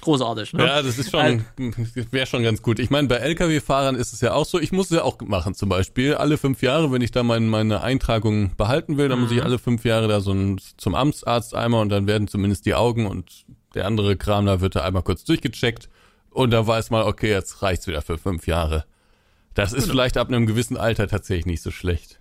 Großartig, ne? Ja, das ist schon, wäre schon ganz gut. Ich meine, bei Lkw-Fahrern ist es ja auch so, ich muss es ja auch machen zum Beispiel. Alle fünf Jahre, wenn ich da mein, meine Eintragung behalten will, dann muss ich alle fünf Jahre da so ein, zum Amtsarzt einmal und dann werden zumindest die Augen und der andere Kram da wird da einmal kurz durchgecheckt und da weiß man, okay, jetzt reicht's wieder für fünf Jahre. Das ist vielleicht ab einem gewissen Alter tatsächlich nicht so schlecht.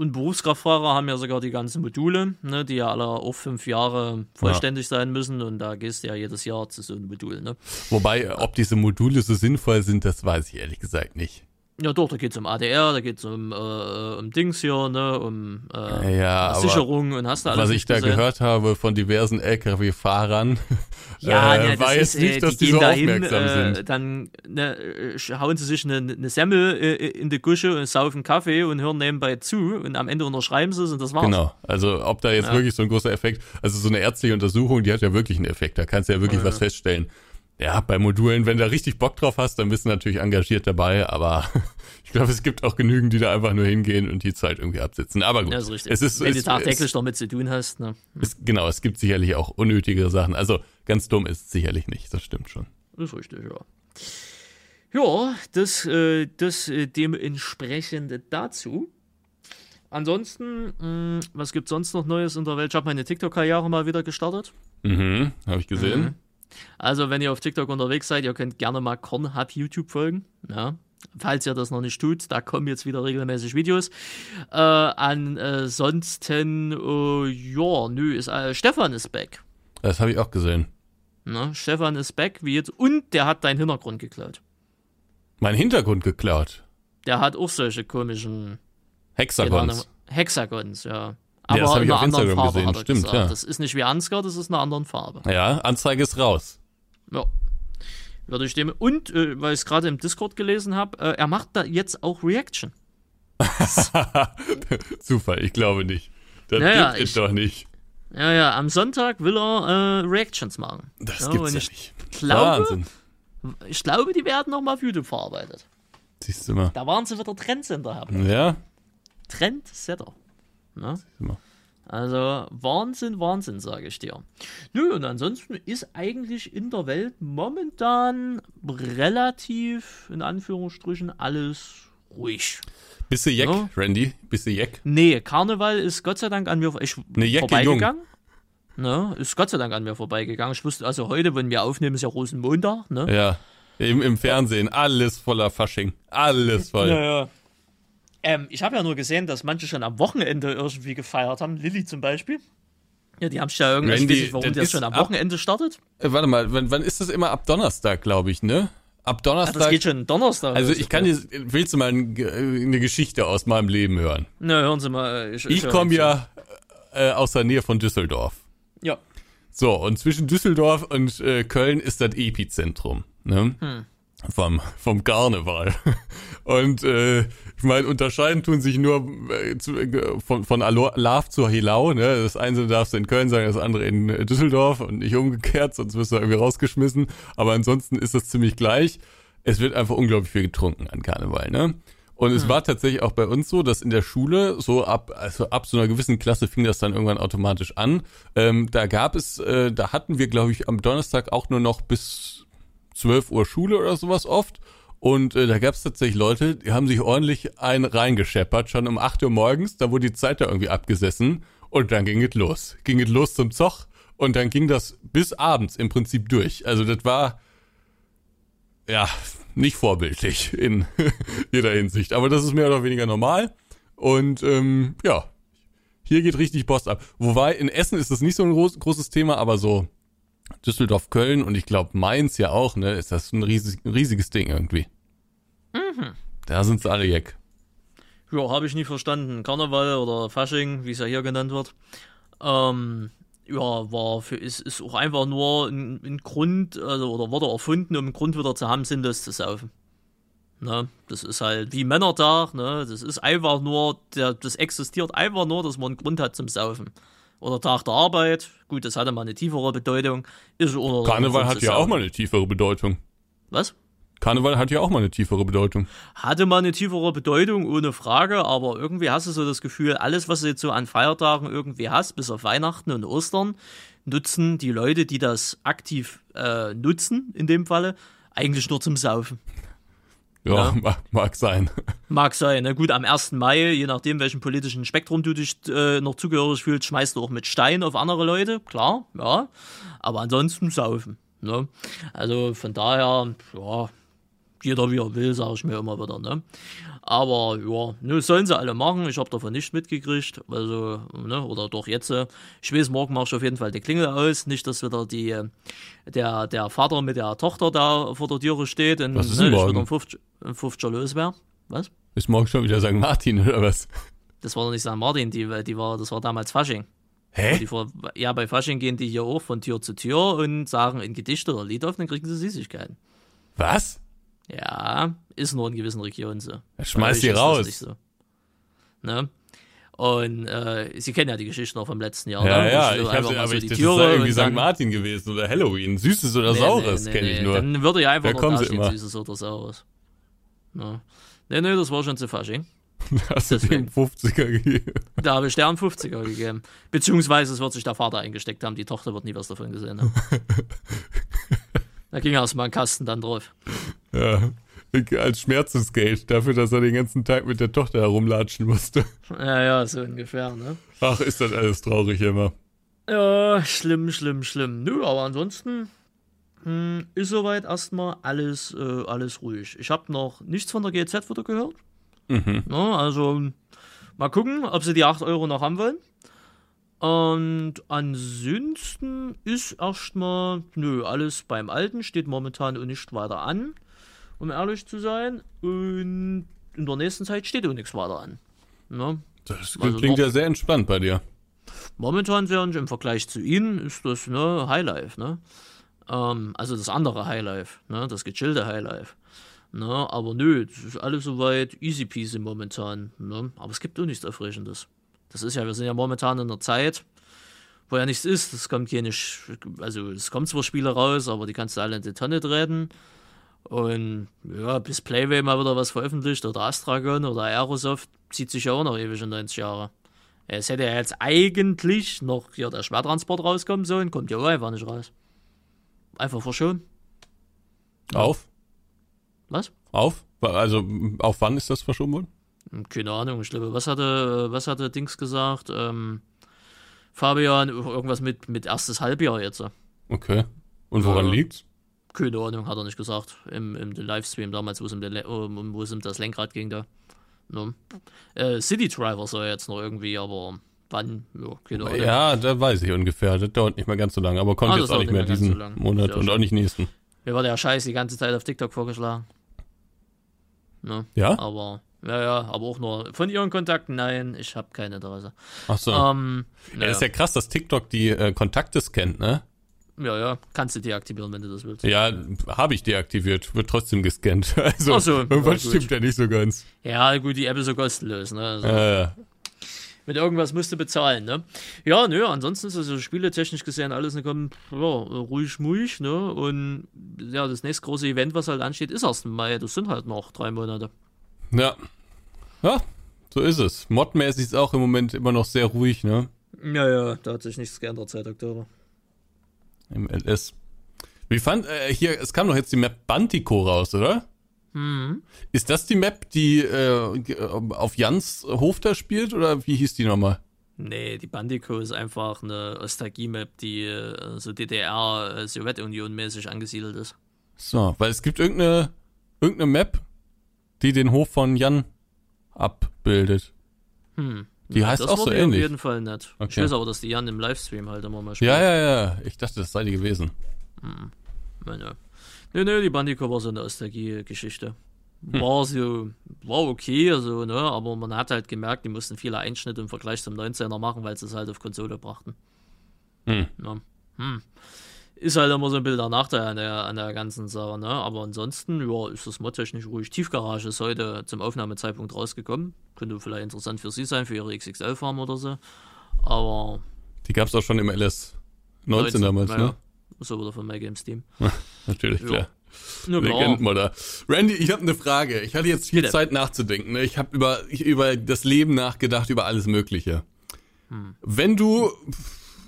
Und Berufskraftfahrer haben ja sogar die ganzen Module, ne, die ja alle auch fünf Jahre vollständig sein müssen. Und da gehst du ja jedes Jahr zu so einem Modul. Ne? Wobei, ob diese Module so sinnvoll sind, das weiß ich ehrlich gesagt nicht. Ja, doch, da geht es um ADR, da geht es um, äh, um Dings hier, ne, um äh, Ja, Sicherung und hast du alles Was ich da gesehen. gehört habe von diversen LKW-Fahrern, Ja, äh, ne, war ist, nicht, äh, dass die, die so dahin, aufmerksam äh, sind. Dann ne, äh, hauen sie sich eine, eine Semmel äh, in die Gusche und saufen Kaffee und hören nebenbei zu und am Ende unterschreiben sie es und das war's. Genau, also ob da jetzt Ja. wirklich so ein großer Effekt, also so eine ärztliche Untersuchung, die hat ja wirklich einen Effekt, da kannst du ja wirklich was feststellen. Ja, bei Modulen, wenn du da richtig Bock drauf hast, dann bist du natürlich engagiert dabei, aber ich glaube, es gibt auch genügend, die da einfach nur hingehen und die Zeit irgendwie absitzen. Aber gut, Ja, ist es ist, Wenn es, du tagtäglich es, damit zu tun hast, ne? es, genau, es gibt sicherlich auch unnötige Sachen. Also ganz dumm ist es sicherlich nicht, das stimmt schon. ist richtig, ja. Ja, das, äh, das äh, dementsprechend dazu. Ansonsten, mh, was gibt sonst noch Neues in der Welt? Ich habe meine TikTok-Karriere mal wieder gestartet. Mhm, habe ich gesehen. Mhm. Also, wenn ihr auf TikTok unterwegs seid, ihr könnt gerne mal Kornhub YouTube folgen. Ja. Falls ihr das noch nicht tut, da kommen jetzt wieder regelmäßig Videos. Äh, ansonsten, äh, ja, nö, ist, äh, Stefan ist back. Das habe ich auch gesehen. Ne? Stefan ist back, wie jetzt. Und der hat deinen Hintergrund geklaut. Mein Hintergrund geklaut. Der hat auch solche komischen Hexagons. Hexagons, ja. Das Aber hab in ich einer auf anderen Instagram Farbe gesehen, hat er stimmt, gesagt. ja. Das ist nicht wie Ansgar, das ist in einer anderen Farbe. Ja, Anzeige ist raus. Ja. Würde ich dem. Und, äh, weil ich es gerade im Discord gelesen habe, äh, er macht da jetzt auch Reaction. Zufall, ich glaube nicht. Das Naja, gibt es ich- doch nicht. Ja, ja, am Sonntag will er äh, Reactions machen. Das ja, gibt's ja ich nicht. Glaube, Wahnsinn. ich glaube, die werden nochmal auf YouTube verarbeitet. Siehst du mal. Da waren sie wieder Trendsetter. Herr. Ja, Trendsetter. Ne? Also Wahnsinn, Wahnsinn, sage ich dir. Nö, und ansonsten ist eigentlich in der Welt momentan relativ, in Anführungsstrichen, alles ruhig. Bist du Jack, Ja. Randy? Bist du Jack? Nee, Karneval ist Gott sei Dank an mir ich, Ne, Jacke vorbeigegangen. Ne, ist Gott sei Dank an mir vorbeigegangen. Ich wusste, also heute, wenn wir aufnehmen, ist ja Rosenmontag, ne? Ja. Im, Im Fernsehen, alles voller Fasching. Alles voll. Ja, ja. Ähm, ich habe ja nur gesehen, dass manche schon am Wochenende irgendwie gefeiert haben. Lilly zum Beispiel. Ja, die haben sich ja irgendwie, ich Randy, weiß nicht, warum das der schon am ab- Wochenende startet. Äh, warte mal, wann, wann ist das immer? Ab Donnerstag, glaube ich, ne? Ab Ach, Donnerstag. das geht schon Donnerstag. also los. ich kann dir, willst du mal ein, eine Geschichte aus meinem Leben hören? Na, hören Sie mal. Ich, Ich höre komme ja äh, aus der Nähe von Düsseldorf. Ja. So, und zwischen Düsseldorf und äh, Köln ist das Epizentrum. Ne? Hm. Vom, vom Karneval. Und äh, ich meine, unterscheiden tun sich nur äh, zu, äh, von, von Love zur Helau. Ne? Das eine darfst du in Köln sagen, das andere in äh, Düsseldorf und nicht umgekehrt, sonst wirst du irgendwie rausgeschmissen. Aber ansonsten ist das ziemlich gleich. Es wird einfach unglaublich viel getrunken an Karneval. Ne? Und es war tatsächlich auch bei uns so, dass in der Schule so ab, also ab so einer gewissen Klasse fing das dann irgendwann automatisch an. Ähm, da gab es, äh, da hatten wir, glaube ich, am Donnerstag auch nur noch bis 12 Uhr Schule oder sowas oft. Und äh, da gab es tatsächlich Leute, die haben sich ordentlich ein reingescheppert, schon um 8 Uhr morgens, da wurde die Zeit da irgendwie abgesessen und dann ging es los. Ging es los zum Zoch und dann ging das bis abends im Prinzip durch. Also das war ja nicht vorbildlich in jeder Hinsicht. Aber das ist mehr oder weniger normal. Und ähm, ja, hier geht richtig Post ab. Wobei in Essen ist das nicht so ein groß, großes Thema, aber so Düsseldorf, Köln und ich glaube Mainz ja auch, ne, ist das ein, riesig, ein riesiges Ding irgendwie. Da sind sie alle jeck. Ja, habe ich nie verstanden. Karneval oder Fasching, wie es ja hier genannt wird. Ähm, ja, war für, ist, ist auch einfach nur ein, ein Grund, also, oder wurde erfunden, um einen Grund wieder zu haben, sinnlos zu saufen. Ne? Das ist halt wie Männertag, ne? Das ist einfach nur, der, das existiert einfach nur, dass man einen Grund hat zum Saufen. Oder Tag der Arbeit, gut, das hatte mal eine tiefere Bedeutung. Ist oder Karneval hat ja auch mal eine tiefere Bedeutung. Was? Karneval hat ja auch mal eine tiefere Bedeutung. hatte mal eine tiefere Bedeutung, ohne Frage, aber irgendwie hast du so das Gefühl, alles, was du jetzt so an Feiertagen irgendwie hast, bis auf Weihnachten und Ostern, nutzen die Leute, die das aktiv äh, nutzen, in dem Falle, eigentlich nur zum Saufen. Ja, Ja. Mag, mag sein. Mag sein, ne? Gut, am 1. Mai, je nachdem, welchem politischen Spektrum du dich äh, noch zugehörig fühlst, schmeißt du auch mit Stein auf andere Leute, klar, ja. Aber ansonsten saufen, ne? Also von daher, ja, jeder wie er will, sage ich mir immer wieder, ne? Aber ja, ne, sollen sie alle machen. Ich habe davon nicht mitgekriegt. Also, ne, oder doch jetzt. Ich weiß, morgen mache ich auf jeden Fall die Klingel aus. Nicht, dass wieder die, äh, der, der Vater mit der Tochter da vor der Türe steht und Was ist ne, denn morgen? Ein 50, ein 50er los wäre. Was? Ist morgen schon wieder St. Martin oder was? Das war doch nicht St. Martin, die, die war, das war damals Fasching. Die vor, ja, bei Fasching gehen die hier auch von Tür zu Tür und sagen in Gedichte oder Lied auf, dann kriegen sie Süßigkeiten. Was? Ja, ist nur in gewissen Regionen so. Ja, schmeiß Bei euch die raus. So. Ne? Und äh, Sie kennen ja die Geschichten noch vom letzten Jahr. Ja, ne? ja, ich so hab, aber so ich, die das Türe ist ja irgendwie St. Martin gewesen oder Halloween. Süßes oder Nee, Saures nee, kenne nee, ich nee. nur. Dann würde ja einfach Da nur kommen da sie stehen, immer. Süßes oder Saures. Ne? Nee, nee, das war schon zu Fasching. Hast du dem deswegen. 50er gegeben? Da habe ich der einen 50er gegeben. Beziehungsweise es wird sich der Vater eingesteckt haben, die Tochter wird nie was davon gesehen haben. da ging erstmal ein Kasten dann drauf. Ja. Als Schmerzensgeld dafür, dass er den ganzen Tag mit der Tochter herumlatschen musste. Ja, ja, so ungefähr, ne? Ach, ist das alles traurig immer. Ja, schlimm, schlimm, schlimm. Nö, aber ansonsten hm, ist soweit erstmal alles, äh, alles ruhig. Ich habe noch nichts von der GZ wieder gehört. Mhm. Ja, also mal gucken, ob sie die 8 Euro noch haben wollen. Und ansonsten ist erstmal, nö, alles beim Alten, steht momentan auch nicht weiter an, um ehrlich zu sein. Und in der nächsten Zeit steht auch nichts weiter an. Ne? Das Also klingt noch- ja sehr entspannt bei dir. Momentan sehr und im Vergleich zu ihnen ist das ne Highlife, ne? Ähm, also das andere Highlife, ne? Das gechillte Highlife. Ne? Aber nö, das ist alles soweit easy peasy momentan. Ne? Aber es gibt auch nichts Erfrischendes. Das ist ja, wir sind ja momentan in einer Zeit, wo ja nichts ist. Es kommt nicht, also es kommen zwar Spiele raus, aber die kannst du alle in die Tonne treten. Und ja, bis Playway mal wieder was veröffentlicht oder Astragon oder Aerosoft, zieht sich ja auch noch ewig in 90 Jahre. Es hätte ja jetzt eigentlich noch hier der Schwertransport rauskommen sollen, kommt ja auch einfach nicht raus. Einfach verschoben. Auf? Was? Auf? Also, auf wann ist das verschoben worden? Hm, Keine Ahnung, ich glaube, was hatte, was hatte Dings gesagt? Ähm, Fabian, irgendwas mit, mit erstes Halbjahr jetzt. Okay. Und woran Ja. liegt's? Keine Ahnung, hat er nicht gesagt. Im, im Livestream damals, wo es um, wo es um das Lenkrad ging da. Ne? Äh, City Driver soll jetzt noch irgendwie, aber wann? Ja, keine Ahnung. Ja, da weiß ich ungefähr. Das dauert nicht mehr ganz so lange, aber kommt Ah, jetzt auch nicht mehr diesen so. Monat und schön. auch nicht nächsten. Mir war der Scheiß die ganze Zeit auf TikTok vorgeschlagen. Ne? Ja? Aber, ja, ja, aber auch nur von ihren Kontakten, nein, ich habe keine Interesse. Ach so. Ähm, ja, naja. ist ja krass, dass TikTok die äh, Kontakte scannt, ne? ja, ja, kannst du deaktivieren, wenn du das willst. Ja, habe ich deaktiviert, wird trotzdem gescannt. Also, so, irgendwas ja, stimmt ja nicht so ganz. Ja, gut, die App ist so kostenlos, ne? Also, Äh, Mit irgendwas musst du bezahlen, ne? Ja, nö, ansonsten ist also spieletechnisch gesehen alles ne, komm, ja, ruhig, muhig, ne? Und ja, das nächste große Event, was halt ansteht, ist erst im Mai. Das sind halt noch drei Monate. ja. Ja, so ist es. Modmäßig ist auch im Moment immer noch sehr ruhig, ne? Ja, ja, da hat sich nichts geändert seit Oktober. Im LS. Wie fand, äh, hier, es kam doch jetzt die Map Bantico raus, oder? Mhm. Ist das die Map, die äh, auf Jans Hof da spielt, oder wie hieß die nochmal? Nee, die Bandico ist einfach eine Nostalgie-Map, die äh, so DDR-Sowjetunion-mäßig angesiedelt ist. So, weil es gibt irgendeine, irgendeine Map, die den Hof von Jan abbildet. Hm. Die heißt das auch so ähnlich. Auf jeden Fall nett. Ich Okay. weiß aber, dass die Jan im Livestream halt immer mal spielt. Ja, ja, ja. Ich dachte, das sei die gewesen. Ja, ja. Nee, nee, die Bandico war so eine Nostalgie-Geschichte. War so, war okay, also, ne, aber man hat halt gemerkt, die mussten viele Einschnitte im Vergleich zum 19er machen, weil sie es halt auf Konsole brachten. Hm. Ja. Hm. Ist halt immer so ein Bild der Nachteil an der, an der ganzen Sache, ne? Aber ansonsten, ja, ist das modtechnisch ruhig. Tiefgarage ist heute zum Aufnahmezeitpunkt rausgekommen. Könnte vielleicht interessant für Sie sein, für Ihre XXL-Farm oder so. Aber Die gab's auch schon im LS 19 damals, naja, ne? Aber wieder von MyGames Team. Natürlich, Ja. klar. Na klar. Legendenmodder. Randy, ich habe eine Frage. Ich hatte jetzt viel Bitte. Zeit nachzudenken. ne? Ich habe über, ich, über das Leben nachgedacht, über alles Mögliche. Hm. Wenn du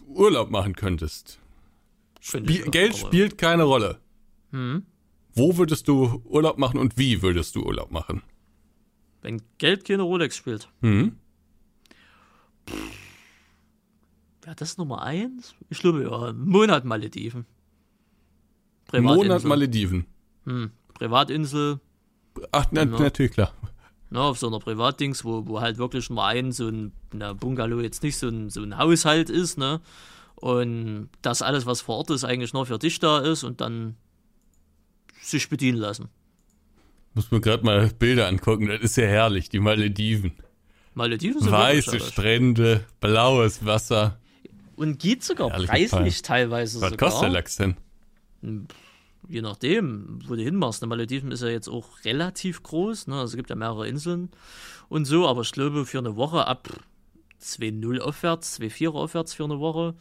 Urlaub machen könntest, auch, Geld spielt keine Rolle. Hm. Wo würdest du Urlaub machen und wie würdest du Urlaub machen? Wenn Geld keine Rolex spielt. Hm? Wäre das Nummer eins? Ich glaube ja. Monat Malediven. Monat Malediven. Hm. Privatinsel. Ach, na, Ja. natürlich, klar. Ne, auf so einer Privatdings, wo, wo halt wirklich nur ein, so ein na, Bungalow jetzt nicht so ein, so ein Haushalt ist, ne? Und das alles, was vor Ort ist, eigentlich nur für dich da ist und dann sich bedienen lassen. Muss mir gerade mal Bilder angucken, das ist ja herrlich, die Malediven. Malediven sind Weiße. Strände, blaues Wasser. Und geht sogar Herrlich preislich gefallen. teilweise Was sogar. kostet der Lachs denn? Je nachdem, wo du hinmachst. Ne, Malediven ist ja jetzt auch relativ groß. Ne? Also es gibt ja mehrere Inseln und so. Aber ich glaube, für eine Woche ab 2,0 aufwärts, 2,4 aufwärts für eine Woche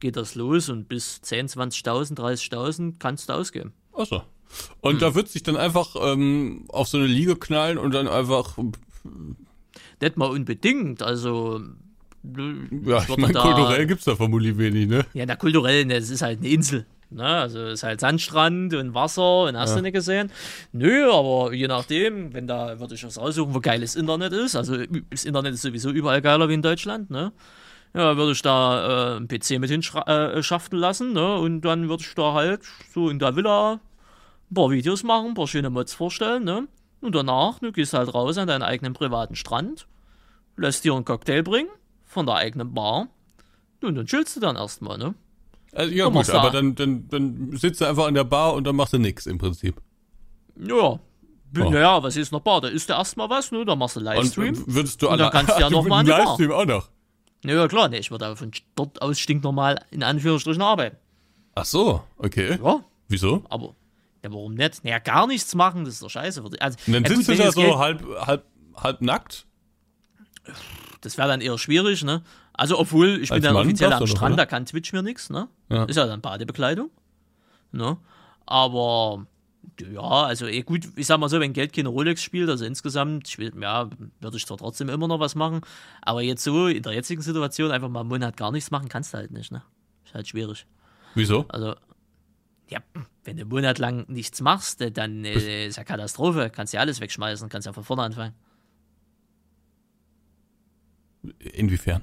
geht das los. Und bis 10, 20.000, 30.000 kannst du ausgeben. Achso. Und Hm. da wird sich dann einfach ähm, auf so eine Liege knallen und dann einfach, Nicht mal unbedingt. Also. Ja, ich meine, kulturell gibt's da vermutlich wenig, ne? Ja, na kulturell, ne, es ist halt eine Insel. Ne? Also es ist halt Sandstrand und Wasser und hast du nicht gesehen. Nö, aber je nachdem, wenn da würde ich was aussuchen, wo geiles Internet ist. Also das Internet ist sowieso überall geiler wie in Deutschland, ne? Ja, würde ich da äh, einen PC mit hinschaften lassen, ne? Und dann würde ich da halt so in der Villa ein paar Videos machen, ein paar schöne Mods vorstellen, ne? Und danach, du gehst halt raus an deinen eigenen privaten Strand, lässt dir einen Cocktail bringen von der eigenen Bar und dann chillst du dann erstmal, ne? Also, ja gut, aber dann, dann, dann sitzt du einfach an der Bar und dann machst du nix im Prinzip. Ja. Oh. Naja, was ist noch Bar? Da ist ja erstmal was, ne? Da machst du Und Livestream. äh, würdest du Und dann kannst du ja Ach, noch mal an die Bar. Livestream auch noch. Ja, klar, ne, ich würde von dort aus stinknormal in Anführungsstrichen arbeiten. Ach so, okay. Ja, Wieso? aber ja, warum nicht? Naja, gar nichts machen, das ist doch scheiße. Also, Und dann ja, gut, sitzt du wenn da so Geld- halb, halb, halb nackt. Das wäre dann eher schwierig, ne? Also, obwohl, ich bin Als dann Mann offiziell am Strand, oder? da kann Twitch mir nichts, ne? Ja. Ist ja dann Badebekleidung. Ne? Aber, ja, also, eh gut, ich sag mal so, wenn Geld keine Rolex spielt, also insgesamt, ich will, ja, würde ich zwar trotzdem immer noch was machen, aber jetzt so in der jetzigen Situation einfach mal einen Monat gar nichts machen, kannst du halt nicht, ne? Ist halt schwierig. Wieso? Also, ja, wenn du einen Monat lang nichts machst, dann äh, ist ja Katastrophe. Kannst ja alles wegschmeißen, kannst ja von vorne anfangen. Inwiefern?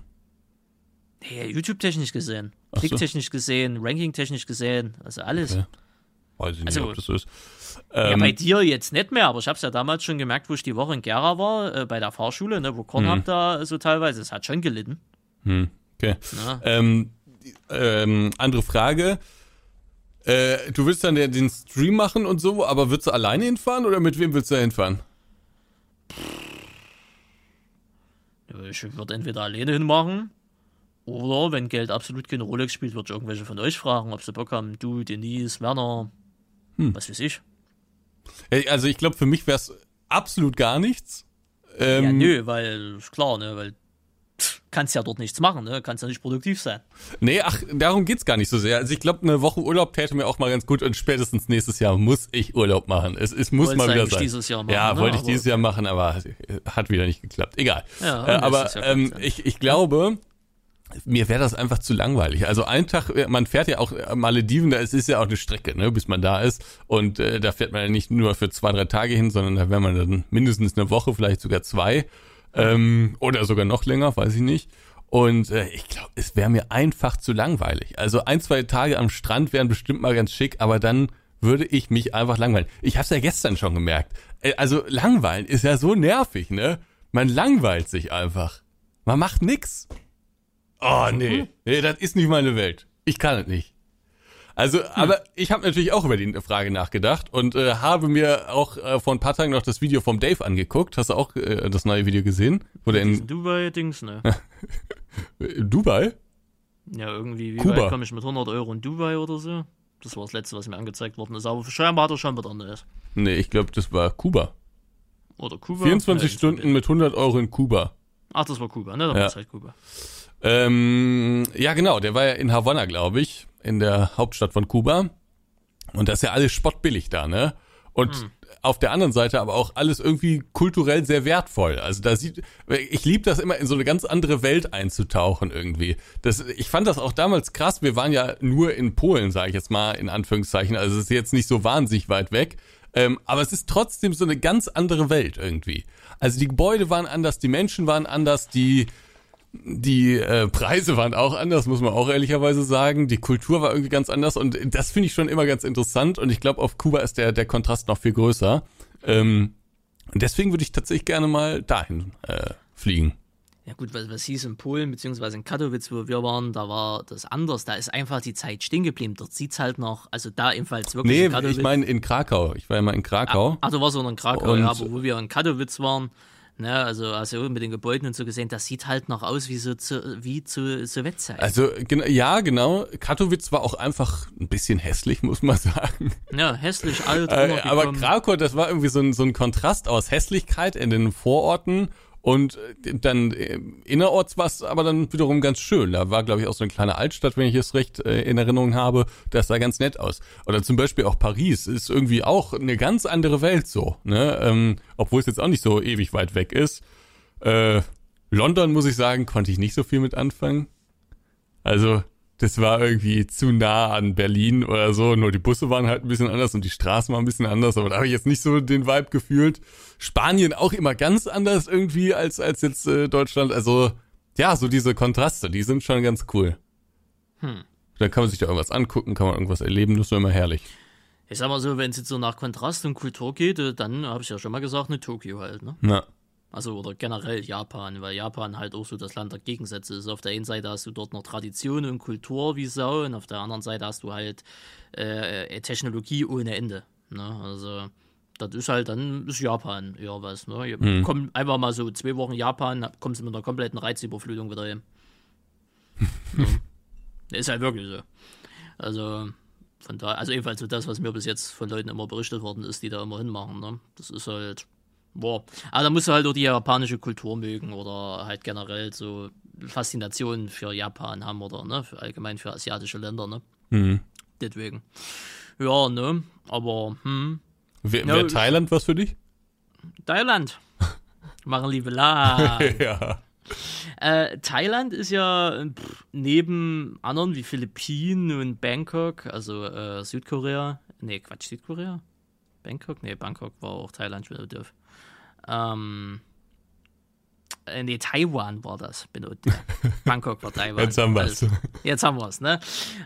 Hey, YouTube-technisch gesehen, so. Klick-technisch gesehen, Ranking-technisch gesehen, also alles. Okay. Weiß ich nicht, Also- ob das so ist. Ja, Ähm, bei dir jetzt nicht mehr, aber ich habe es ja damals schon gemerkt, wo ich die Woche in Gera war, äh, bei der Fahrschule, ne, wo Kornhub Mhm. da so teilweise, es hat schon gelitten. hm, okay. Ähm, ähm, andere Frage. Äh, du willst dann den, den Stream machen und so, aber willst du alleine hinfahren oder mit wem willst du da hinfahren? Ich würde entweder alleine hinmachen, oder wenn Geld absolut keine Rolex spielt, würde ich irgendwelche von euch fragen, ob sie Bock haben. Du, Denise, Werner, Hm. was weiß ich. Also ich glaube, für mich wäre es absolut gar nichts. Ähm, Ja, nö, weil, klar, ne, weil kannst ja dort nichts machen, ne, kannst ja nicht produktiv sein. Nee, ach, darum geht's gar nicht so sehr. Also ich glaube, eine Woche Urlaub täte mir auch mal ganz gut und spätestens nächstes Jahr muss ich Urlaub machen. Es, es muss Wolltest mal wieder sein. dieses Jahr machen, ja, ne? wollte ich Aber dieses Jahr machen, aber hat wieder nicht geklappt. Egal. Ja, äh, aber ähm, ich, ich glaube, mir wäre das einfach zu langweilig. Also ein Tag, äh, man fährt ja auch äh, Malediven, da ist, ist ja auch eine Strecke, ne, bis man da ist. Und äh, da fährt man ja nicht nur für zwei, drei Tage hin, sondern da wäre man dann mindestens eine Woche, vielleicht sogar zwei. Ähm, oder sogar noch länger, weiß ich nicht. Und äh, ich glaube, es wäre mir einfach zu langweilig. Also ein, zwei Tage am Strand wären bestimmt mal ganz schick, aber dann würde ich mich einfach langweilen. Ich habe es ja gestern schon gemerkt. Äh, Also langweilen ist ja so nervig, ne? Man langweilt sich einfach. Man macht nix. Oh nee, nee, das ist nicht meine Welt. Ich kann es nicht. Also, aber ich habe natürlich auch über die Frage nachgedacht und äh, habe mir auch äh, vor ein paar Tagen noch das Video vom Dave angeguckt. Hast du auch äh, das neue Video gesehen? Wo der in Dubai-Dings, ne. Dubai? Ja, irgendwie, wie Kuba. komme ich mit 100 Euro in Dubai oder so? Das war das Letzte, was mir angezeigt worden ist. Aber scheinbar hat er schon wieder Neues. Nee, ich glaube, das war Kuba. Oder Kuba. 24 Ja, Stunden mit 100 Euro in Kuba. Ach, das war Kuba, ne? Da Ja. war halt Kuba. Ähm, ja, genau, der war ja in Havanna, glaube ich, in der Hauptstadt von Kuba. Und das ist ja alles spottbillig da, ne? Und auf der anderen Seite aber auch alles irgendwie kulturell sehr wertvoll. Also da sieht, ich liebe das immer in so eine ganz andere Welt einzutauchen irgendwie. Das, ich fand das auch damals krass. Wir waren ja nur in Polen, sage ich jetzt mal in Anführungszeichen. Also es ist jetzt nicht so wahnsinnig weit weg. Ähm, aber es ist trotzdem so eine ganz andere Welt irgendwie. Also die Gebäude waren anders, die Menschen waren anders, die die äh, Preise waren auch anders, muss man auch ehrlicherweise sagen. Die Kultur war irgendwie ganz anders und das finde ich schon immer ganz interessant und ich glaube, auf Kuba ist der, der Kontrast noch viel größer. Ähm, und deswegen würde ich tatsächlich gerne mal dahin äh, fliegen. Ja gut, was, was hieß in Polen, beziehungsweise in Katowice, wo wir waren, da war das anders. Da ist einfach die Zeit stehen geblieben. Dort sieht es halt noch, also da ebenfalls wirklich Nee, ich meine in Krakau. Ich war ja mal in Krakau. Ach, du warst auch in Krakau, Und- ja, aber wo wir in Katowice waren, ne, also du mit den Gebäuden und so gesehen, das sieht halt noch aus wie so zu, wie zu Sowjetzeit. Also gen- ja, genau. Katowice war auch einfach ein bisschen hässlich, muss man sagen. ja, hässlich, alt, Äh, aber. Krakau, das war irgendwie so ein, so ein Kontrast aus Hässlichkeit in den Vororten und äh, dann äh, innerorts war es aber dann wiederum ganz schön. Da war, glaube ich, auch so eine kleine Altstadt, wenn ich es recht äh, in Erinnerung habe. Das sah ganz nett aus. Oder zum Beispiel auch Paris ist irgendwie auch eine ganz andere Welt so. Ne? Ähm, obwohl es jetzt auch nicht so ewig weit weg ist. Äh, London, muss ich sagen, konnte ich nicht so viel mit anfangen. Also, das war irgendwie zu nah an Berlin oder so. Nur die Busse waren halt ein bisschen anders und die Straßen waren ein bisschen anders, aber da habe ich jetzt nicht so den Vibe gefühlt. Spanien auch immer ganz anders irgendwie als, als jetzt äh, Deutschland. Also, ja, so diese Kontraste, die sind schon ganz cool. Hm. Da kann man sich da irgendwas angucken, kann man irgendwas erleben, das ist immer herrlich. Ich sag mal so, wenn es jetzt so nach Kontrast und Kultur geht, äh, dann habe ich ja schon mal gesagt, eine Tokio halt, ne? Na, Also oder generell Japan, weil Japan halt auch so das Land der Gegensätze ist. Auf der einen Seite hast du dort noch Tradition und Kultur wie Sau und auf der anderen Seite hast du halt äh, Technologie ohne Ende. Ne? Also das ist halt dann ist Japan eher was. Ne? Komm einfach mal so zwei Wochen Japan, kommst du mit einer kompletten Reizüberflutung wieder hin. ja. Ist halt wirklich so. Also von da, also ebenfalls so das, was mir bis jetzt von Leuten immer berichtet worden ist, die da immer hinmachen. Ne? Das ist halt Boah. Aber da musst du halt auch die japanische Kultur mögen oder halt generell so Faszination für Japan haben oder ne, für allgemein für asiatische Länder, ne? mhm. Deswegen. Ja, ne? Aber, hm. Wäre Ja, ich- Thailand was für dich? Thailand. Machen liebe La. ja. äh, Thailand ist ja pff, neben anderen wie Philippinen und Bangkok, also äh, Südkorea. Nee, Quatsch, Südkorea? Bangkok? Nee, Bangkok war auch Thailand wieder doof. Ähm. äh, Nee, Taiwan war das. Auch- Bangkok war Taiwan. Jetzt haben wir's. Alles- Jetzt haben wir es, ne?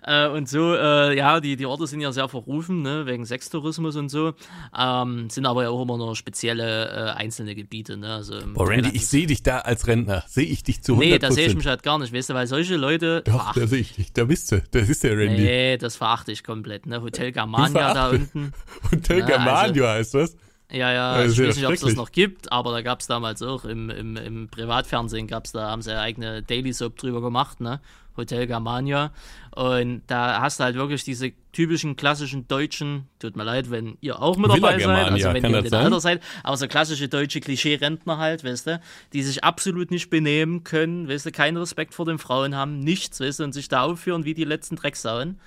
Äh, und so, äh, ja, die, die Orte sind ja sehr verrufen, ne? Wegen Sextourismus und so. Ähm, sind aber ja auch immer nur spezielle äh, einzelne Gebiete, ne? Also, Boah, Randy, ich sehe dich da als Rentner. Sehe ich dich zu 100%. Nee, da sehe ich mich halt gar nicht, weißt du, weil solche Leute. Doch, Ach, da sehe ich dich. Da bist du. Das ist der Randy. nee, das verachte ich komplett, ne? Hotel Germania da unten. Hotel Ja, Germanio heißt das. Ja, ja, ich ja weiß nicht, ob es das noch gibt, aber da gab es damals auch im, im, im Privatfernsehen gab's da, haben sie eine eigene Daily Soap drüber gemacht, ne? Hotel Germania. Und da hast du halt wirklich diese typischen klassischen deutschen, tut mir leid, wenn ihr auch mit Villa dabei seid, also wenn ihr sein? Alter seid, aber so klassische deutsche Klischee-Rentner halt, weißt du, die sich absolut nicht benehmen können, weißt du, keinen Respekt vor den Frauen haben, nichts, weißt du, und sich da aufführen wie die letzten Drecksauen.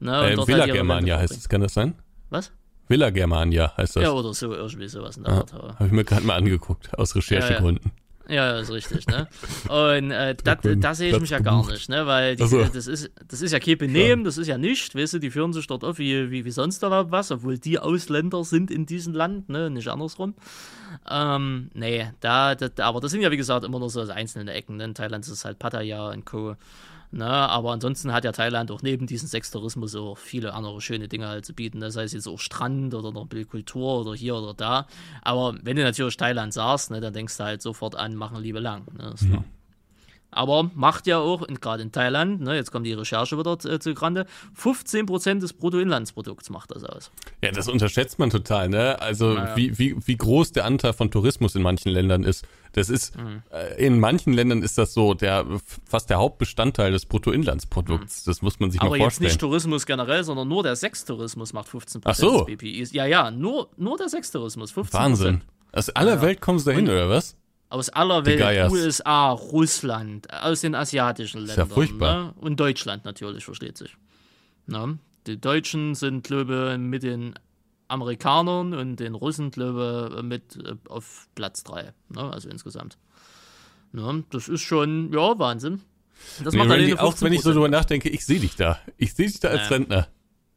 Ne? und Äh, dort Villa halt Germania heißt es, kann das sein? Was? Villa Germania heißt das. Ja, oder so, irgendwie sowas in der Art. Habe ich mir gerade mal angeguckt, aus Recherchegründen. Ja, ja, ist richtig, ne? Und äh, da, sehe ich mich ja gar nicht, ne? Weil die, Ach so. das, ist, das ist ja kein Benehmen, das ist ja nicht, weißt du, die führen sich dort auf wie, wie, wie sonst da was, obwohl die Ausländer sind in diesem Land, ne? Nicht andersrum. Ähm, nee, da, da, aber das sind ja wie gesagt immer nur so einzelne Ecken, ne? In Thailand ist es halt Pattaya und Co. Ne, aber ansonsten hat ja Thailand auch neben diesem Sextourismus auch viele andere schöne Dinge halt zu bieten. Das heißt jetzt auch Strand oder noch ein bisschen Kultur oder hier oder da. Aber wenn du natürlich Thailand sagst, ne, dann denkst du halt sofort an, machen Liebe lang. Ne, klar. Aber macht ja auch, gerade in Thailand, ne, jetzt kommt die Recherche wieder äh, zu Grande, 15% des Bruttoinlandsprodukts macht das aus. Ja, das unterschätzt man total, ne? Also Naja. wie, wie, wie groß der Anteil von Tourismus in manchen Ländern ist. Das ist, Mhm. äh, in manchen Ländern ist das so, der fast der Hauptbestandteil des Bruttoinlandsprodukts. Das muss man sich Mhm. Aber mal jetzt vorstellen. nicht Tourismus generell, sondern nur der Sextourismus macht 15% Ach so. des BPIs. Ja, ja, nur, nur der Sextourismus, 15%. Wahnsinn. Aus aller Ja. Welt kommst du dahin, oder was? Aus aller Welt, Geiers. USA, Russland, aus den asiatischen Ist ja Ländern. furchtbar. Ne? Und Deutschland natürlich, versteht sich. Ne? Die Deutschen sind, glaube mit den Amerikanern und den Russen, glaube mit äh, auf Platz 3. Ne? Also insgesamt. Ne? Das ist schon, ja, Wahnsinn. Das Nee, macht Randy, auch wenn ich so 15%. drüber nachdenke, ich sehe dich da. Ich sehe dich da als Nee. Rentner.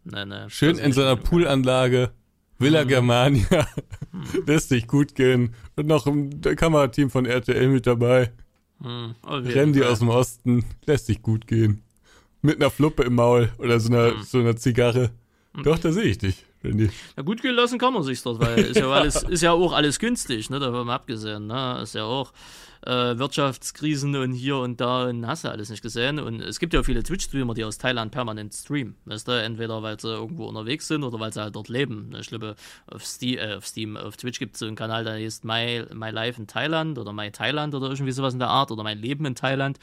Nee, Schön in so einer Poolanlage, Villa Mhm. Germania. Lässt sich gut gehen. Und noch ein Kamerateam von RTL mit dabei. Hm, auf jeden Randy aus dem Osten. Lässt sich gut gehen. Mit einer Fluppe im Maul oder so einer, Mhm. so einer Zigarre. Doch, da sehe ich dich. Na gut gehen lassen kann man sich dort, weil ist ja, alles, ist ja auch alles günstig, ne, davon abgesehen. Ne? Ist ja auch äh, Wirtschaftskrisen und hier und da und hast du alles nicht gesehen. Und es gibt ja viele Twitch-Streamer, die aus Thailand permanent streamen. Weißt du, entweder weil sie irgendwo unterwegs sind oder weil sie halt dort leben. Ich glaube, auf Steam, äh, auf, Steam, auf Twitch gibt es so einen Kanal, der heißt My, My Life in Thailand oder My Thailand oder irgendwie sowas in der Art oder Mein Leben in Thailand.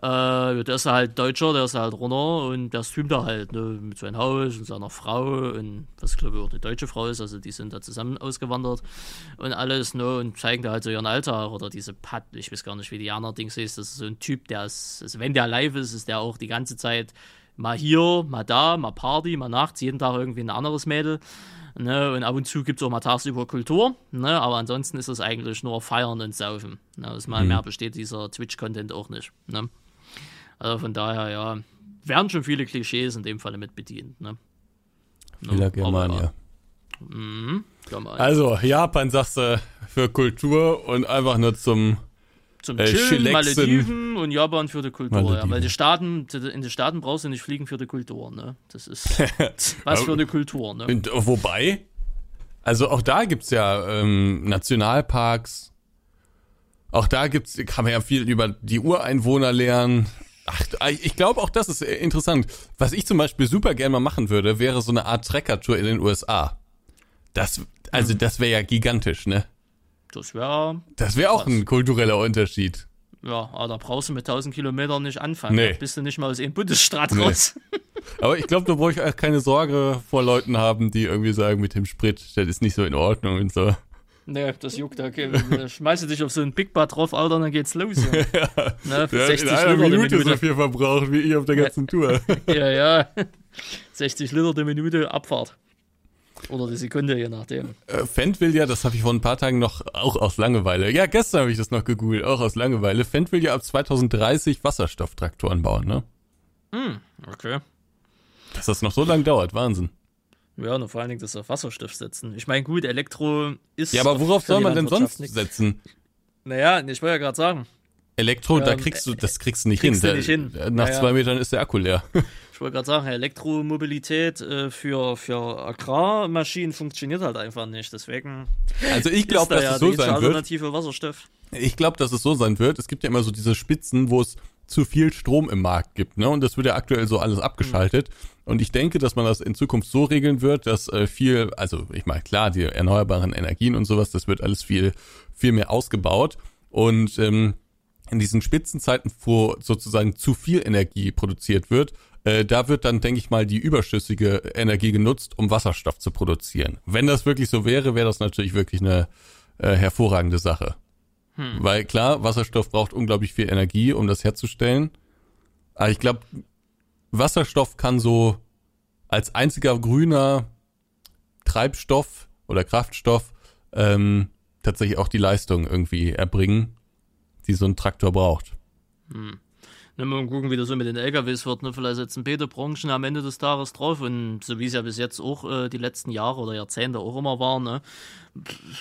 Äh, der ist halt Deutscher, der ist halt runter und der streamt da halt ne, mit seinem Haus und seiner Frau und was glaube ich auch eine deutsche Frau ist, also die sind da zusammen ausgewandert und alles ne, und zeigen da halt so ihren Alltag oder diese Pat, ich weiß gar nicht, wie die allerdings ist, das ist so ein Typ, der ist, also wenn der live ist, ist der auch die ganze Zeit mal hier, mal da, mal Party, mal nachts, jeden Tag irgendwie ein anderes Mädel. Ne, und ab und zu gibt es auch mal tagsüber Kultur, ne, aber ansonsten ist das eigentlich nur Feiern und Saufen. Ne, das mal mhm. mehr besteht dieser Twitch-Content auch nicht. Ne. Also von daher, ja, werden schon viele Klischees in dem Falle mit bedient. Ne. Vieler Germanier. Ja. Mhm, also, Japan sagst du für Kultur und einfach nur zum zum äh, Chillen, Malediven und Japan für die Kultur. Ja, weil die Staaten, in den Staaten brauchst du nicht fliegen für die Kultur. Ne? Das ist was für die Kultur. Ne? Und, wobei, also auch da gibt es ja ähm, Nationalparks. Auch da gibt's, kann man ja viel über die Ureinwohner lernen. Ach, ich glaube auch das ist interessant. Was ich zum Beispiel super gerne mal machen würde, wäre so eine Art Trekker-Tour in den USA. Das, also mhm. das wäre ja gigantisch, ne? Das wäre. Das wäre auch ein kultureller Unterschied. Ja, aber da brauchst du mit 1000 Kilometern nicht anfangen. Nee. Da bist du nicht mal aus dem Bundesstaat nee. raus. aber ich glaube, da brauche ich keine Sorge vor Leuten haben, die irgendwie sagen, mit dem Sprit, das ist nicht so in Ordnung und so. Nee, das juckt, okay. Schmeißt du dich auf so ein Big Bar drauf, Alter, dann geht's los. Ja. Ne, für 60 in einer Liter Minute, Minute so viel verbraucht wie ich auf der ganzen Tour. ja, ja. 60 Liter die Minute Abfahrt. Oder die Sekunde, je nachdem. Äh, Fendt will ja, das habe ich vor ein paar Tagen noch, auch aus Langeweile, ja, gestern habe ich das noch gegoogelt, auch aus Langeweile. Fendt will ja ab 2030 Wasserstofftraktoren bauen, ne? Hm, okay. Dass das noch so lange dauert, Wahnsinn. Ja, und vor allen Dingen das auf Wasserstoff setzen. Ich meine, gut, Elektro ist. Ja, aber worauf soll man denn sonst setzen? Naja, ich wollte ja gerade sagen. Elektro, ähm, da kriegst du, das kriegst du nicht kriegst hin. Du nicht hin. Nach naja. zwei Metern ist der Akku leer. Ich wollte gerade sagen, Elektromobilität äh, für, für Agrarmaschinen funktioniert halt einfach nicht. Deswegen. Also ich glaube, dass da es so sein Alternative wird. Wasserstoff. Ich glaube, dass es so sein wird. Es gibt ja immer so diese Spitzen, wo es zu viel Strom im Markt gibt, ne? Und das wird ja aktuell so alles abgeschaltet. Mhm. Und ich denke, dass man das in Zukunft so regeln wird, dass äh, viel, also ich meine, klar, die erneuerbaren Energien und sowas, das wird alles viel, viel mehr ausgebaut. Und ähm, in diesen Spitzenzeiten, wo sozusagen zu viel Energie produziert wird, äh, da wird dann, denke ich mal, die überschüssige Energie genutzt, um Wasserstoff zu produzieren. Wenn das wirklich so wäre, wäre das natürlich wirklich eine äh, hervorragende Sache. Hm. Weil klar, Wasserstoff braucht unglaublich viel Energie, um das herzustellen. Aber ich glaube, Wasserstoff kann so als einziger grüner Treibstoff oder Kraftstoff ähm, tatsächlich auch die Leistung irgendwie erbringen, die so ein Traktor braucht. Hm. Dann mal gucken, wie das so mit den LKWs wird. Ne? Vielleicht setzen beide Branchen am Ende des Tages drauf. Und so wie es ja bis jetzt auch äh, die letzten Jahre oder Jahrzehnte auch immer war, ne?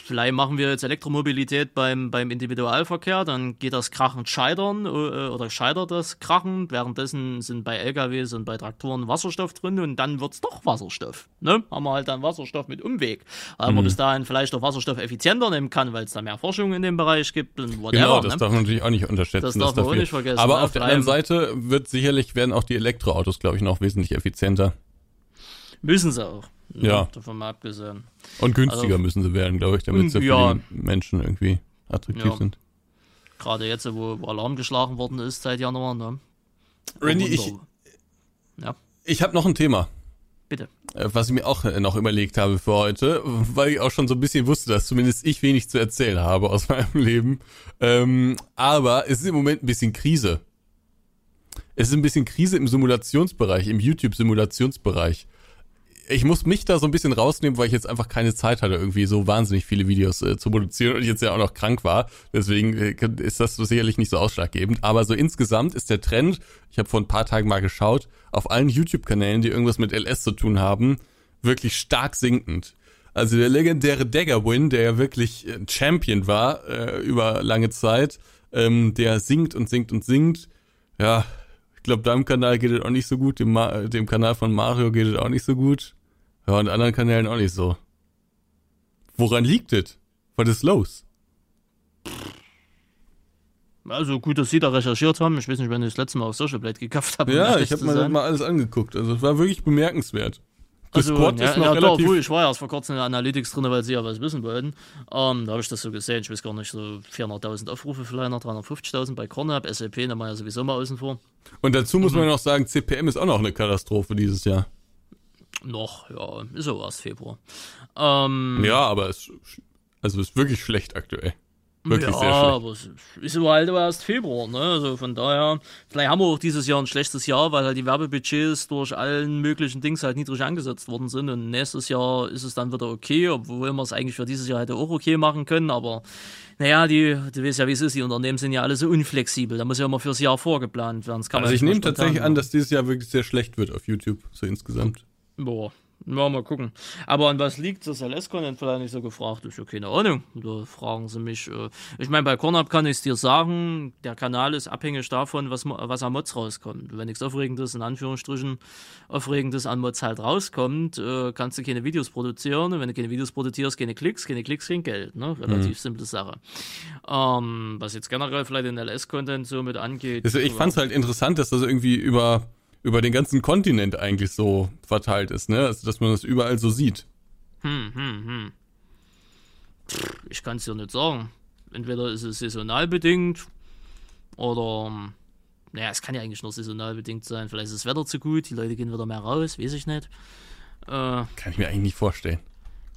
vielleicht machen wir jetzt Elektromobilität beim, beim Individualverkehr, dann geht das krachend scheitern äh, oder scheitert das krachend. Währenddessen sind bei LKWs und bei Traktoren Wasserstoff drin und dann wird es doch Wasserstoff. Ne? Haben wir halt dann Wasserstoff mit Umweg. Weil mhm. man bis dahin vielleicht auch Wasserstoff effizienter nehmen kann, weil es da mehr Forschung in dem Bereich gibt und whatever. Genau, das ne? darf man natürlich auch nicht unterschätzen. Das darf man auch nicht vergessen. Aber ne? auf der anderen Seite wird sicherlich werden auch die Elektroautos, glaube ich, noch wesentlich effizienter. Müssen sie auch. Ne? Ja. Davon mal abgesehen. Und günstiger also, müssen sie werden, glaube ich, damit sie ja. für die Menschen irgendwie attraktiv ja. sind. Gerade jetzt, wo, wo Alarm geschlagen worden ist seit Januar, ne? Randy, ich, ja. ich habe noch ein Thema. Bitte. Äh, was ich mir auch äh, noch überlegt habe für heute, weil ich auch schon so ein bisschen wusste, dass zumindest ich wenig zu erzählen habe aus meinem Leben. Ähm, aber es ist im Moment ein bisschen Krise. Es ist ein bisschen Krise im Simulationsbereich, im YouTube-Simulationsbereich ich muss mich da so ein bisschen rausnehmen, weil ich jetzt einfach keine Zeit hatte, irgendwie so wahnsinnig viele Videos äh, zu produzieren und ich jetzt ja auch noch krank war. Deswegen äh, ist das sicherlich nicht so ausschlaggebend. Aber so insgesamt ist der Trend, ich habe vor ein paar Tagen mal geschaut, auf allen YouTube-Kanälen, die irgendwas mit LS zu tun haben, wirklich stark sinkend. Also der legendäre Dagger-Win, der ja wirklich äh, Champion war äh, über lange Zeit, ähm, der sinkt und sinkt und sinkt. Ja, ich glaube, deinem Kanal geht es auch nicht so gut, dem, Ma dem Kanal von Mario geht es auch nicht so gut. Ja, und anderen Kanälen auch nicht so. Woran liegt es? Was ist los? Also gut, dass Sie da recherchiert haben. Ich weiß nicht, wenn ich das letzte Mal auf Social Blade gekauft habe. Ja, ich habe mir das mal alles angeguckt. Also es war wirklich bemerkenswert. Also, Discord ja, ist noch ja, relativ... obwohl, ich war ja erst vor kurzem in der Analytics drin, weil sie ja was wissen wollten. Ähm, da habe ich das so gesehen. Ich weiß gar nicht, so 400.000 Aufrufe vielleicht noch, 350.000 bei Cornhub. SLP nehmen wir ja sowieso mal außen vor. Und dazu muss Mhm. man noch sagen, CPM ist auch noch eine Katastrophe dieses Jahr. Noch, ja, ist so erst Februar. Ähm, Ja, aber es also es ist wirklich schlecht aktuell. Wirklich ja, sehr schlecht. aber es ist aber halt aber erst Februar, ne? Also von daher, vielleicht haben wir auch dieses Jahr ein schlechtes Jahr, weil halt die Werbebudgets durch allen möglichen Dings halt niedrig angesetzt worden sind. Und nächstes Jahr ist es dann wieder okay, obwohl wir es eigentlich für dieses Jahr hätte auch okay machen können. Aber naja, die, du weißt ja, wie es ist, die Unternehmen sind ja alle so unflexibel. Da muss ja immer fürs Jahr vorgeplant werden. Also ich nehme tatsächlich an, dass dieses Jahr wirklich sehr schlecht wird auf YouTube, so insgesamt. Boah, ja, mal gucken. Aber an was liegt das LS-Content vielleicht nicht so gefragt? Ist ja keine Ahnung. Da fragen sie mich. Äh, ich meine, bei Cornhub kann ich es dir sagen, der Kanal ist abhängig davon, was, was an Mods rauskommt. Wenn nichts Aufregendes, in Anführungsstrichen, Aufregendes an Mods halt rauskommt, äh, kannst du keine Videos produzieren. Und wenn du keine Videos produzierst, keine Klicks, keine Klicks, kein Geld. Ne? Relativ simple Sache. Ähm, was jetzt generell vielleicht den LS-Content so mit angeht. Also ich fand es halt interessant, dass das irgendwie über, über den ganzen Kontinent eigentlich so verteilt ist, ne? Also dass man das überall so sieht. Hm, hm, hm. Ich kann es dir nicht sagen. Entweder ist es saisonal bedingt oder. ähm, Naja, es kann ja eigentlich nur saisonal bedingt sein. Vielleicht ist das Wetter zu gut, die Leute gehen wieder mehr raus, weiß ich nicht. Äh, Kann ich mir eigentlich nicht vorstellen.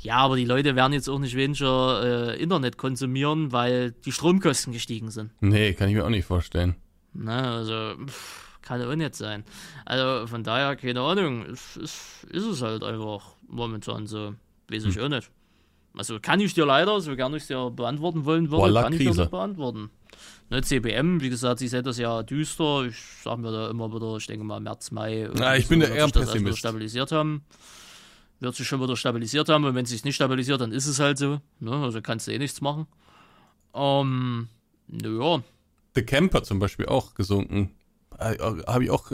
ja, aber die Leute werden jetzt auch nicht weniger äh, Internet konsumieren, weil die Stromkosten gestiegen sind. Nee, kann ich mir auch nicht vorstellen. Ne, also pff, kann auch nicht sein. Also von daher, keine Ahnung, ist, ist, ist es halt einfach momentan so. Weiß ich auch nicht. Also kann ich dir leider, so gerne ich es dir beantworten wollen würde, Voila kann ich dir Krise. nicht beantworten. Ne, CBM, wie gesagt, sie sehen das ja düster. Ich sag mir da immer wieder, ich denke mal März, Mai. Ah, ich bin da wird eher Pessimist. stabilisiert haben. Wird sich schon wieder stabilisiert haben und wenn es sich nicht stabilisiert, dann ist es halt so. Ne? Also kannst du eh nichts machen. Ähm, naja, The Camper zum Beispiel auch gesunken. Habe ich auch,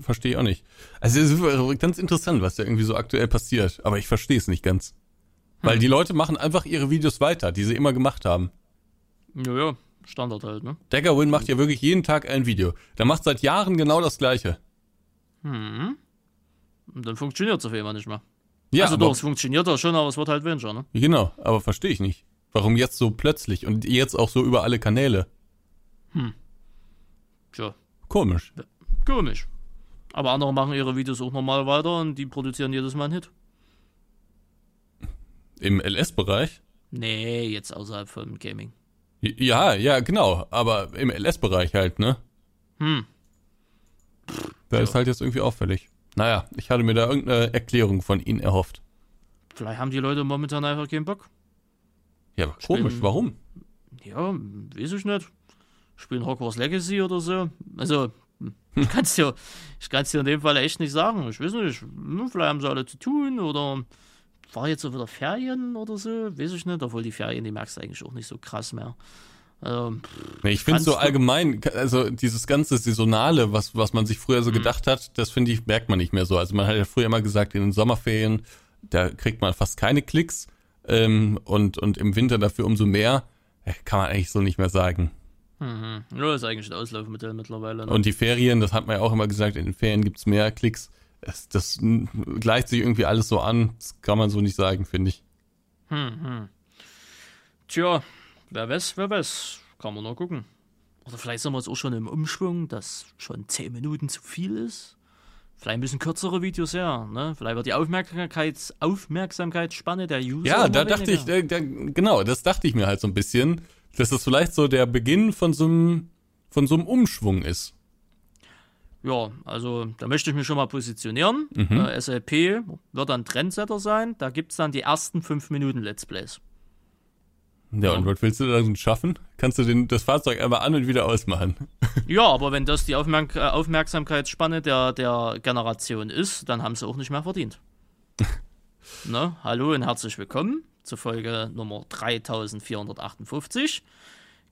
verstehe ich auch nicht. Also es ist ganz interessant, was da irgendwie so aktuell passiert. Aber ich verstehe es nicht ganz. Weil Hm. die Leute machen einfach ihre Videos weiter, die sie immer gemacht haben. naja, Standard halt, ne? Daggerwin macht ja wirklich jeden Tag ein Video. Der macht seit Jahren genau das gleiche. Und dann funktioniert es auf einmal nicht mehr. Ja, also aber, doch, es funktioniert ja schon, aber es wird halt weniger, ne? genau, aber verstehe ich nicht. Warum jetzt so plötzlich und jetzt auch so über alle Kanäle? Tja, Komisch. komisch. Aber andere machen ihre Videos auch normal weiter und die produzieren jedes Mal einen Hit. Im LS-Bereich? Nee, jetzt außerhalb vom Gaming. Ja, ja, genau. Aber im LS-Bereich halt, ne? Hm. Da Ja. ist halt jetzt irgendwie auffällig. Naja, ich hatte mir da irgendeine Erklärung von Ihnen erhofft. Vielleicht haben die Leute momentan einfach keinen Bock. Ja, aber komisch, warum? Ja, weiß ich nicht. Spielen Hogwarts Legacy oder so. Also, ich kann es dir, ich kann's dir in dem Fall echt nicht sagen. Ich weiß nicht. Hm, Vielleicht haben sie alle zu tun oder war jetzt so wieder Ferien oder so. Weiß ich nicht. Obwohl die Ferien, die merkst du eigentlich auch nicht so krass mehr. Also, ich finde so allgemein, also dieses ganze Saisonale, was, was man sich früher Mhm. so gedacht hat, das finde ich, merkt man nicht mehr so. Also man hat ja früher immer gesagt, in den Sommerferien, da kriegt man fast keine Klicks ähm, und, und im Winter dafür umso mehr. Äh, Kann man eigentlich so nicht mehr sagen. Mhm. ja, ist eigentlich ein Auslaufmodell mittlerweile. Ne? Und die Ferien, das hat man ja auch immer gesagt, in den Ferien gibt's mehr Klicks. Das, das gleicht sich irgendwie alles so an. Das kann man so nicht sagen, finde ich. Tja, wer weiß, wer weiß. Kann man noch gucken. Oder vielleicht sind wir jetzt auch schon im Umschwung, dass schon 10 Minuten zu viel ist. Vielleicht müssen kürzere Videos her. Ne? Vielleicht wird die Aufmerksamkeits Aufmerksamkeitsspanne der User. Ja, da dachte ich, weniger. äh, da, genau, das dachte ich mir halt so ein bisschen, dass das vielleicht so der Beginn von so einem, von so einem Umschwung ist. Ja, also da möchte ich mich schon mal positionieren. Mhm. Äh, SLP wird dann Trendsetter sein. Da gibt es dann die ersten 5 Minuten Let's Plays. Ja, und was willst du da denn schaffen? Kannst du den, das Fahrzeug einmal an und wieder ausmachen? Ja, aber wenn das die Aufmerk äh, Aufmerksamkeitsspanne der, der Generation ist, dann haben sie auch nicht mehr verdient. ne? Hallo und herzlich willkommen zur Folge Nummer 3458.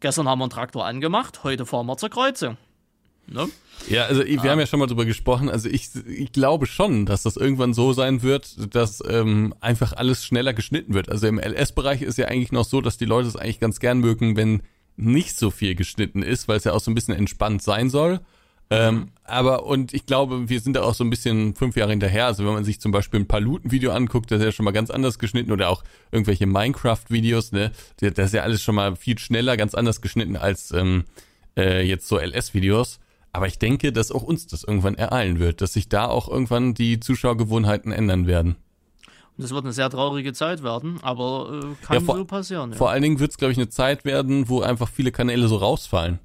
Gestern haben wir einen Traktor angemacht, heute fahren wir zur Kreuzung. Ne? Ja, also wir Ah. haben ja schon mal drüber gesprochen. Also ich, ich glaube schon, dass das irgendwann so sein wird, dass ähm, einfach alles schneller geschnitten wird. Also im LS-Bereich ist ja eigentlich noch so, dass die Leute es eigentlich ganz gern mögen, wenn nicht so viel geschnitten ist, weil es ja auch so ein bisschen entspannt sein soll. Ähm, aber und ich glaube, wir sind da auch so ein bisschen fünf Jahre hinterher. Also wenn man sich zum Beispiel ein Paluten-Video anguckt, das ist ja schon mal ganz anders geschnitten oder auch irgendwelche Minecraft-Videos, ne, das ist ja alles schon mal viel schneller, ganz anders geschnitten als ähm, äh, jetzt so LS-Videos. Aber ich denke, dass auch uns das irgendwann ereilen wird, dass sich da auch irgendwann die Zuschauergewohnheiten ändern werden. Und das wird eine sehr traurige Zeit werden, aber äh, kann Ja, vor- so passieren. Ja. Vor allen Dingen wird es, glaube ich, eine Zeit werden, wo einfach viele Kanäle so rausfallen.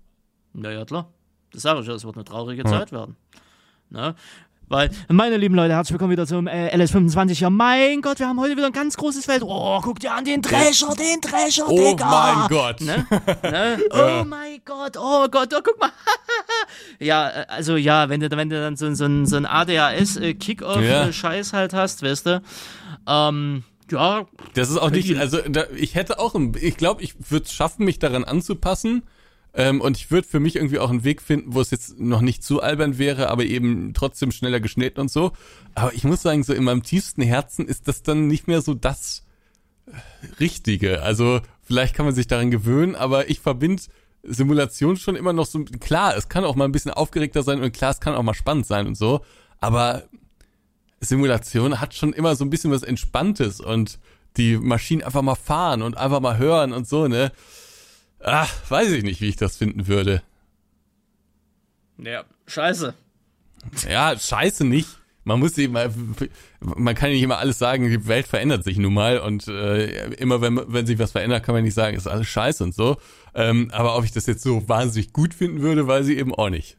Naja, klar. Das sage ich ja, es wird eine traurige Zeit werden. Ne? Weil, meine lieben Leute, herzlich willkommen wieder zum äh, LS25. Ja, mein Gott, wir haben heute wieder ein ganz großes Feld. Oh, guck dir an den Drescher, den Drescher, Oh Digga. mein Gott. Ne? ne? Oh mein Gott, oh Gott, oh guck mal. ja, äh, also ja, wenn du, wenn du dann so, so, ein- so ein Ja. ADHS-Kickoff-Scheiß halt hast, weißt du, ähm, ja, Das ist auch nicht, also da, ich hätte auch, ein, ich glaube, ich würde es schaffen, mich daran anzupassen. Ähm, und ich würde für mich irgendwie auch einen Weg finden, wo es jetzt noch nicht zu albern wäre, aber eben trotzdem schneller geschnitten und so. Aber ich muss sagen, so in meinem tiefsten Herzen ist das dann nicht mehr so das äh, Richtige. Also vielleicht kann man sich daran gewöhnen, aber ich verbinde Simulation schon immer noch so, klar, es kann auch mal ein bisschen aufgeregter sein und klar, es kann auch mal spannend sein und so, aber Simulation hat schon immer so ein bisschen was Entspanntes und die Maschinen einfach mal fahren und einfach mal hören und so, ne? Ach, weiß ich nicht, wie ich das finden würde. ja, scheiße. Ja, scheiße nicht. Man muss eben, man kann nicht immer alles sagen, die Welt verändert sich nun mal und äh, immer wenn, wenn sich was verändert, kann man nicht sagen, ist alles scheiße und so. Ähm, aber ob ich das jetzt so wahnsinnig gut finden würde, weiß ich eben auch nicht.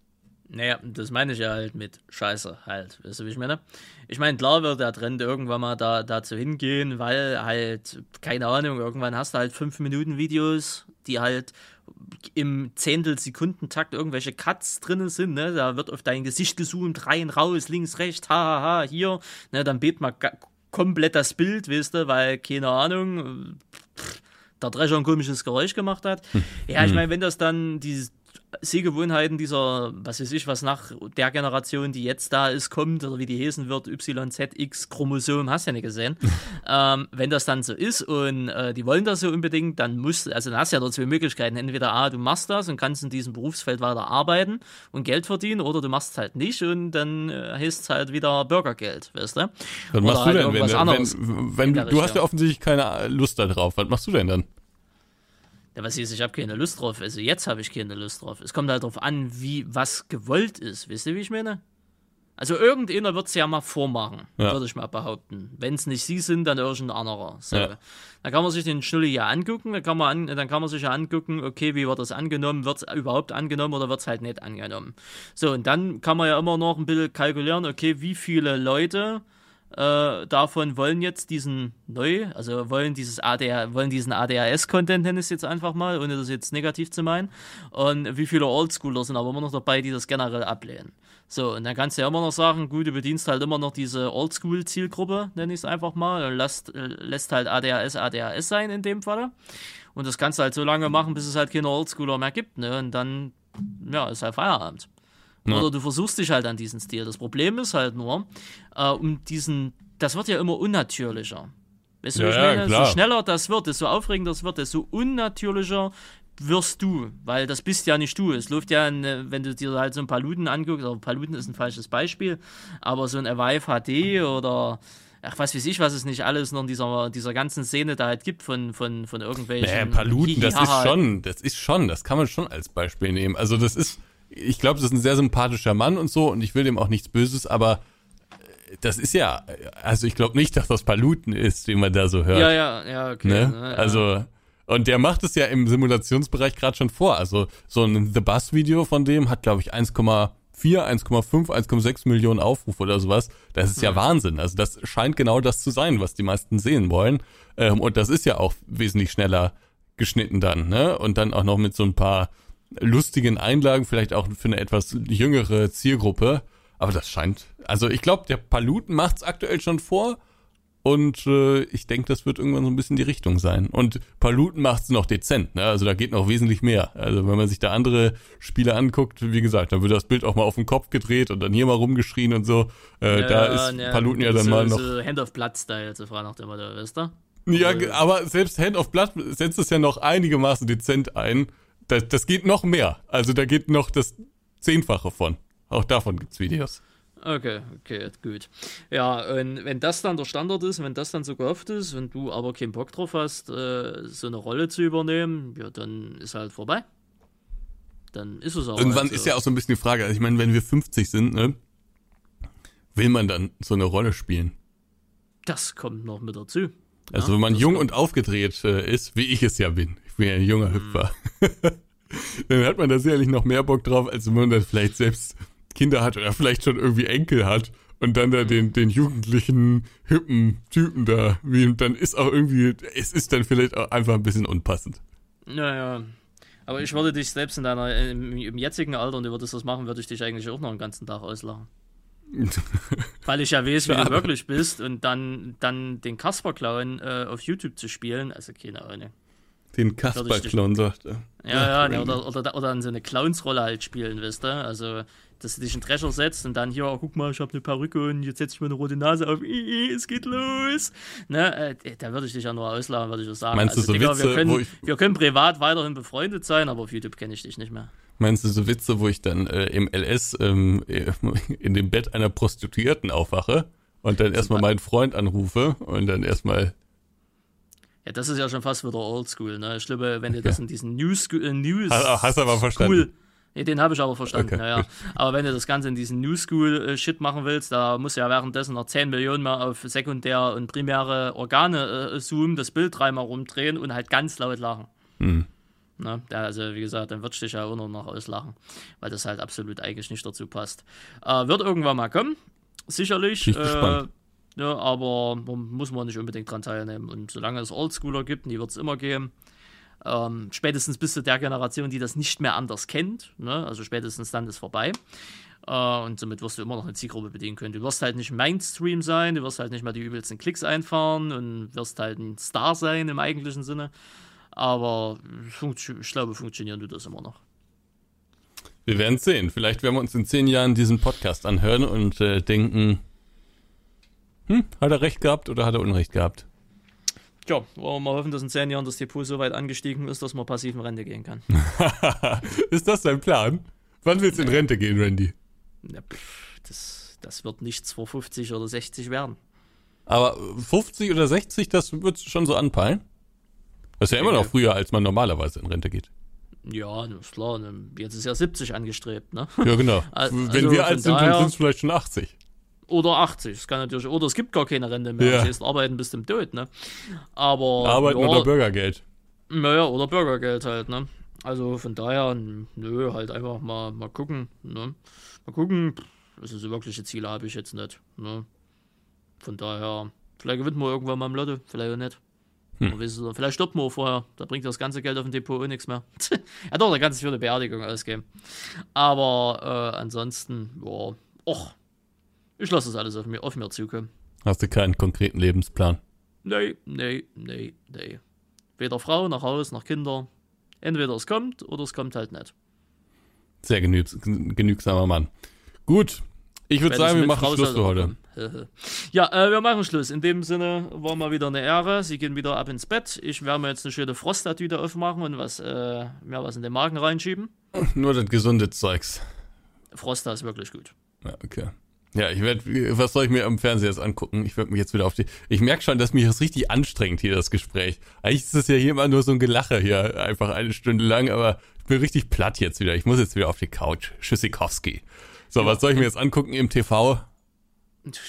Naja, das meine ich ja halt mit Scheiße halt. Weißt du, wie ich meine? Ich meine, klar wird der Trend irgendwann mal da, dazu hingehen, weil halt, keine Ahnung, irgendwann hast du halt 5-Minuten-Videos, die halt im Zehntelsekundentakt irgendwelche Cuts drinnen sind, ne? Da wird auf dein Gesicht gezoomt, rein, raus, links, rechts, ha, ha, ha, hier, ne? Dann bebt mal ga- komplett das Bild, weißt du, weil, keine Ahnung, pff, der Drescher ein komisches Geräusch gemacht hat. Ja, ich meine, wenn das dann die Sehgewohnheiten dieser, was weiß ich, was nach der Generation, die jetzt da ist, kommt, oder wie die heißen wird, YZX-Chromosom, hast du ja nicht gesehen. ähm, wenn das dann so ist und äh, die wollen das so unbedingt, dann musst also dann hast du ja nur zwei Möglichkeiten. Entweder A, du machst das und kannst in diesem Berufsfeld weiter arbeiten und Geld verdienen, oder du machst es halt nicht und dann äh, heißt es halt wieder Bürgergeld, weißt du? Was Oder machst halt du denn, wenn, wenn, wenn in du, du hast ja offensichtlich keine Lust da drauf. Was machst du denn dann? Ja, was ist, ich habe keine Lust drauf. Also jetzt habe ich keine Lust drauf. Es kommt halt darauf an, wie was gewollt ist. Wisst ihr, wie ich meine? Also irgendeiner wird es ja mal vormachen, Ja. würde ich mal behaupten. Wenn es nicht sie sind, dann irgendein anderer. So. Ja. Dann kann man sich den Schnulli ja angucken, dann kann, man an, dann kann man sich ja angucken, okay, wie wird das angenommen, wird es überhaupt angenommen oder wird es halt nicht angenommen. So, und dann kann man ja immer noch ein bisschen kalkulieren, okay, wie viele Leute äh, davon wollen jetzt diesen neu, also wollen dieses ADR, wollen diesen ADHS-Content, nenne ich es jetzt einfach mal, ohne das jetzt negativ zu meinen. Und wie viele Oldschooler sind aber immer noch dabei, die das generell ablehnen. So, und dann kannst du ja immer noch sagen, gut, du bedienst halt immer noch diese Oldschool-Zielgruppe, nenne ich es einfach mal, und lässt, äh, lässt halt ADHS ADHS sein in dem Fall. Und das kannst du halt so lange machen, bis es halt keine Oldschooler mehr gibt, ne? Und dann, ja, ist halt Feierabend. Ja. Oder du versuchst dich halt an diesen Stil. Das Problem ist halt nur, äh, um diesen, das wird ja immer unnatürlicher. Weißt du, Ja, ich ja, meine? klar. So schneller das wird, desto aufregender das wird, desto unnatürlicher wirst du, weil das bist ja nicht du. Es läuft ja, eine, wenn du dir halt so ein Paluten anguckst, oder Paluten ist ein falsches Beispiel, aber so ein Avive HD oder ach, was weiß ich, was es nicht alles noch in dieser, dieser ganzen Szene da halt gibt von, von, von irgendwelchen. Naja, Paluten, das ist schon, das ist schon, das kann man schon als Beispiel nehmen. Also das ist, ich glaube, das ist ein sehr sympathischer Mann und so und ich will dem auch nichts Böses, aber äh, das ist ja, also ich glaube nicht, dass das Paluten ist, den man da so hört. Ja, ja, ja, okay. ne? ne, ja. Also, und der macht es ja im Simulationsbereich gerade schon vor. Also so ein The Bus Video von dem hat, glaube ich, 1,4, 1,5, 1,6 Millionen Aufrufe oder sowas. Das ist ja Wahnsinn. Also das scheint genau das zu sein, was die meisten sehen wollen. Ähm, und das ist ja auch wesentlich schneller geschnitten dann, ne? Und dann auch noch mit so ein paar lustigen Einlagen, vielleicht auch für eine etwas jüngere Zielgruppe. Aber das scheint, also ich glaube, der Paluten macht's aktuell schon vor. Und äh, ich denke, das wird irgendwann so ein bisschen die Richtung sein. Und Paluten macht's noch dezent, ne? Also da geht noch wesentlich mehr. Also wenn man sich da andere Spiele anguckt, wie gesagt, dann wird das Bild auch mal auf den Kopf gedreht und dann hier mal rumgeschrien und so. Äh, Ja, da ist ja, Paluten ja dann so, mal noch. So Hand of Blood-Style, so frei nach dem Motto, weißt du? Ja, ge- aber selbst Hand of Blood setzt es ja noch einigermaßen dezent ein. Das, das geht noch mehr. Also da geht noch das Zehnfache von. Auch davon gibt's Videos. Okay, okay, gut. Ja, und wenn das dann der Standard ist, wenn das dann so gehofft ist und du aber keinen Bock drauf hast, äh, so eine Rolle zu übernehmen, ja, dann ist halt vorbei. Dann ist es auch. Irgendwann halt so. ist ja auch so ein bisschen die Frage, also ich meine, wenn wir 50 sind, ne, will man dann so eine Rolle spielen? Das kommt noch mit dazu. Also Ja, wenn man jung kommt- und aufgedreht äh, ist, wie ich es ja bin, ich bin ja ein junger Mhm. Hüpfer, dann hat man da sicherlich noch mehr Bock drauf, als wenn man dann vielleicht selbst Kinder hat oder vielleicht schon irgendwie Enkel hat und dann Mhm. da den, den jugendlichen, hippen Typen da, wie, dann ist auch irgendwie, es ist dann vielleicht auch einfach ein bisschen unpassend. Naja. Aber ich würde dich selbst in deiner, im, im jetzigen Alter, und du würdest das machen, würde ich dich eigentlich auch noch den ganzen Tag auslachen. Weil ich ja weiß, wie Ja. du wirklich bist und dann, dann den Kasper-Clown äh, auf YouTube zu spielen, also keine Ahnung. Den Kasper-Klon sagt er. Ja, ja, ne, oder, oder, oder dann so eine Clownsrolle halt spielen, weißt du? Also, dass du dich in den Drescher setzt und dann hier, oh, guck mal, ich habe eine Perücke und jetzt setze ich mir eine rote Nase auf, Ih, es geht los. Ne, äh, da würde ich dich ja nur auslachen, würde ich so sagen. Meinst du also, so Digga, Witze, wir, wo können, ich- wir können privat weiterhin befreundet sein, aber auf YouTube kenne ich dich nicht mehr. Meinst du so Witze, wo ich dann äh, im LS ähm, äh, in dem Bett einer Prostituierten aufwache und dann erstmal meinen Freund anrufe und dann erstmal Ja, das ist ja schon fast wieder oldschool, ne? Ich glaube, wenn du das in diesen News, äh, News Ha- hast du aber verstanden. School, nee, den habe ich aber verstanden, Okay, ja, ja. Aber wenn du das Ganze in diesen New School äh, machen willst, da musst du ja währenddessen noch 10 Millionen mal auf sekundär und primäre Organe äh, zoomen, das Bild dreimal rumdrehen und halt ganz laut lachen. Hm. Ne? Also wie gesagt, dann du dich ja auch noch auslachen, weil das halt absolut eigentlich nicht dazu passt. Äh, wird irgendwann mal kommen, sicherlich. Bin ich gespannt. Ja, aber man muss man nicht unbedingt dran teilnehmen. Und solange es Oldschooler gibt, die wird es immer geben, ähm, spätestens bis zu der Generation, die das nicht mehr anders kennt, ne? also spätestens dann ist vorbei. Äh, und somit wirst du immer noch eine Zielgruppe bedienen können. Du wirst halt nicht Mainstream sein, du wirst halt nicht mehr die übelsten Klicks einfahren und wirst halt ein Star sein im eigentlichen Sinne. Aber ich glaube, funktionieren tut das immer noch. Wir werden sehen. Vielleicht werden wir uns in zehn Jahren diesen Podcast anhören und äh, denken, hm, hat er recht gehabt oder hat er Unrecht gehabt? Tja, wollen wir mal hoffen, dass in zehn Jahren das Depot so weit angestiegen ist, dass man passiv in Rente gehen kann. ist das dein Plan? Wann willst du in Rente gehen, Randy? Ja, pff, das, das wird nichts vor 50 oder 60 werden. Aber 50 oder 60, das wird schon so anpeilen? Das ist ja immer noch früher, als man normalerweise in Rente geht. Ja, ist klar. Jetzt ist ja 70 angestrebt, ne? Ja, genau. Al- Wenn also wir von alt sind, dann sind es vielleicht schon 80. Oder 80. Das kann natürlich, oder es gibt gar keine Rente mehr. Ja. Das arbeiten bis zum Tod, ne? Aber. Arbeiten ja, oder Bürgergeld. Naja, oder Bürgergeld halt, ne? Also von daher, nö, halt einfach mal, mal gucken, ne? Mal gucken, also so wirkliche Ziele habe ich jetzt nicht, ne? Von daher, vielleicht gewinnt man irgendwann mal im Lotto, vielleicht auch nicht. Hm. Es nicht. Vielleicht stirbt man auch vorher, da bringt das ganze Geld auf dem Depot auch nichts mehr. ja doch, da kannst du für eine Beerdigung ausgeben. Aber äh, ansonsten, ja, och, ich lasse das alles auf mir, auf mir zukommen. Hast du keinen konkreten Lebensplan? Nee, nee, nee, nee. Weder Frau, noch Haus, noch Kinder. Entweder es kommt oder es kommt halt nicht. Sehr genügs genügsamer Mann. Gut, ich würde sagen, wir machen Frau Schluss für heute. ja, äh, wir machen Schluss. In dem Sinne war mal wieder eine Ehre. Sie gehen wieder ab ins Bett. Ich werde mir jetzt eine schöne Frosttüte aufmachen und was, äh, mir was in den Magen reinschieben. Nur das gesunde Zeugs. Frosta ist wirklich gut. Ja, okay. Ja, ich werde, was soll ich mir am Fernseher jetzt angucken? Ich werde mich jetzt wieder auf die, ich merke schon, dass mich das richtig anstrengt hier, das Gespräch. Eigentlich ist das ja hier immer nur so ein Gelache hier, einfach eine Stunde lang, aber ich bin richtig platt jetzt wieder. Ich muss jetzt wieder auf die Couch. Schüssikowski. So, was soll ich mir jetzt angucken im TV?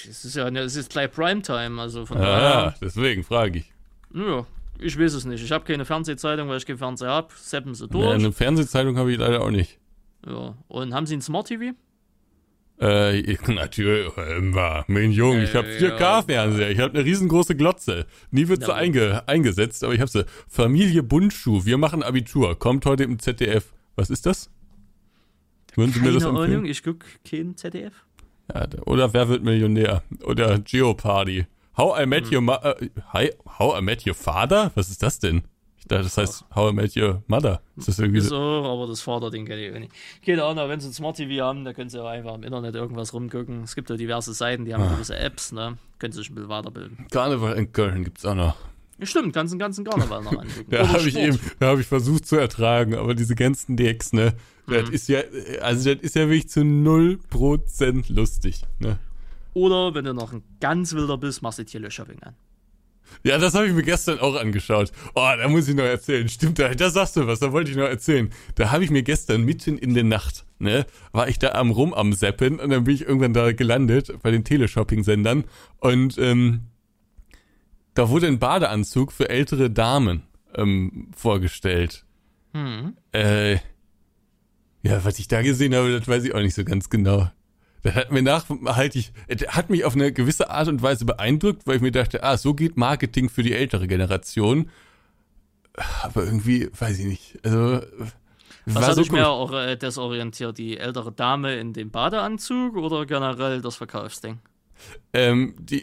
Es ist ja es ist gleich Primetime, also von Ah, daher. deswegen frage ich. Ja, ich weiß es nicht. Ich habe keine Fernsehzeitung, weil ich keinen Fernseher habe. Seppen sie Ja, durch. eine Fernsehzeitung habe ich leider auch nicht. Ja. Und haben Sie ein Smart TV? Äh, ich- natürlich, immer, mein Junge, ich habe Äh, 4K-Fernseher, ich habe eine riesengroße Glotze. Nie wird sie einge, eingesetzt, aber ich habe sie. Familie Bundschuh, wir machen Abitur, kommt heute im ZDF. Was ist das? Würden Sie mir das empfehlen? Ahnung, ich gucke kein ZDF. Ja, oder Wer wird Millionär? Oder Geopardy. How I Met Your Ma äh, Hi, How I Met Your Father? Was ist das denn? Das heißt How I Met Your Mother. Ist das irgendwie so? aber das Vater-Ding kenne ich auch nicht. Keine Ahnung, wenn sie ein Smart TV haben, da können sie auch einfach im Internet irgendwas rumgucken. Es gibt ja diverse Seiten, die haben Ah. gewisse Apps, ne? Können sie sich ein bisschen weiterbilden. Karneval in Köln gibt's auch noch. Stimmt, kannst den ganzen Karneval noch angucken. Da habe ich eben, da habe ich versucht zu ertragen, aber diese ganzen Decks, ne, Mhm. das ist ja, also das ist ja wirklich zu 0% lustig, ne. Oder wenn du noch ein ganz wilder bist, machst du Teleshopping an. Ja, das habe ich mir gestern auch angeschaut. Oh, da muss ich noch erzählen. Stimmt, da, da sagst du was, da wollte ich noch erzählen. Da habe ich mir gestern mitten in der Nacht, ne, war ich da am Rum am Seppen und dann bin ich irgendwann da gelandet bei den Teleshopping-Sendern und ähm, da wurde ein Badeanzug für ältere Damen ähm, vorgestellt. Hm. Äh, ja, was ich da gesehen habe, das weiß ich auch nicht so ganz genau. Das hat mir nachhaltig, hat mich auf eine gewisse Art und Weise beeindruckt, weil ich mir dachte, ah, so geht Marketing für die ältere Generation. Aber irgendwie, weiß ich nicht. Also, Was hat dich komisch. mehr auch, äh, desorientiert? Die ältere Dame in dem Badeanzug oder generell das Verkaufsding? ähm, die,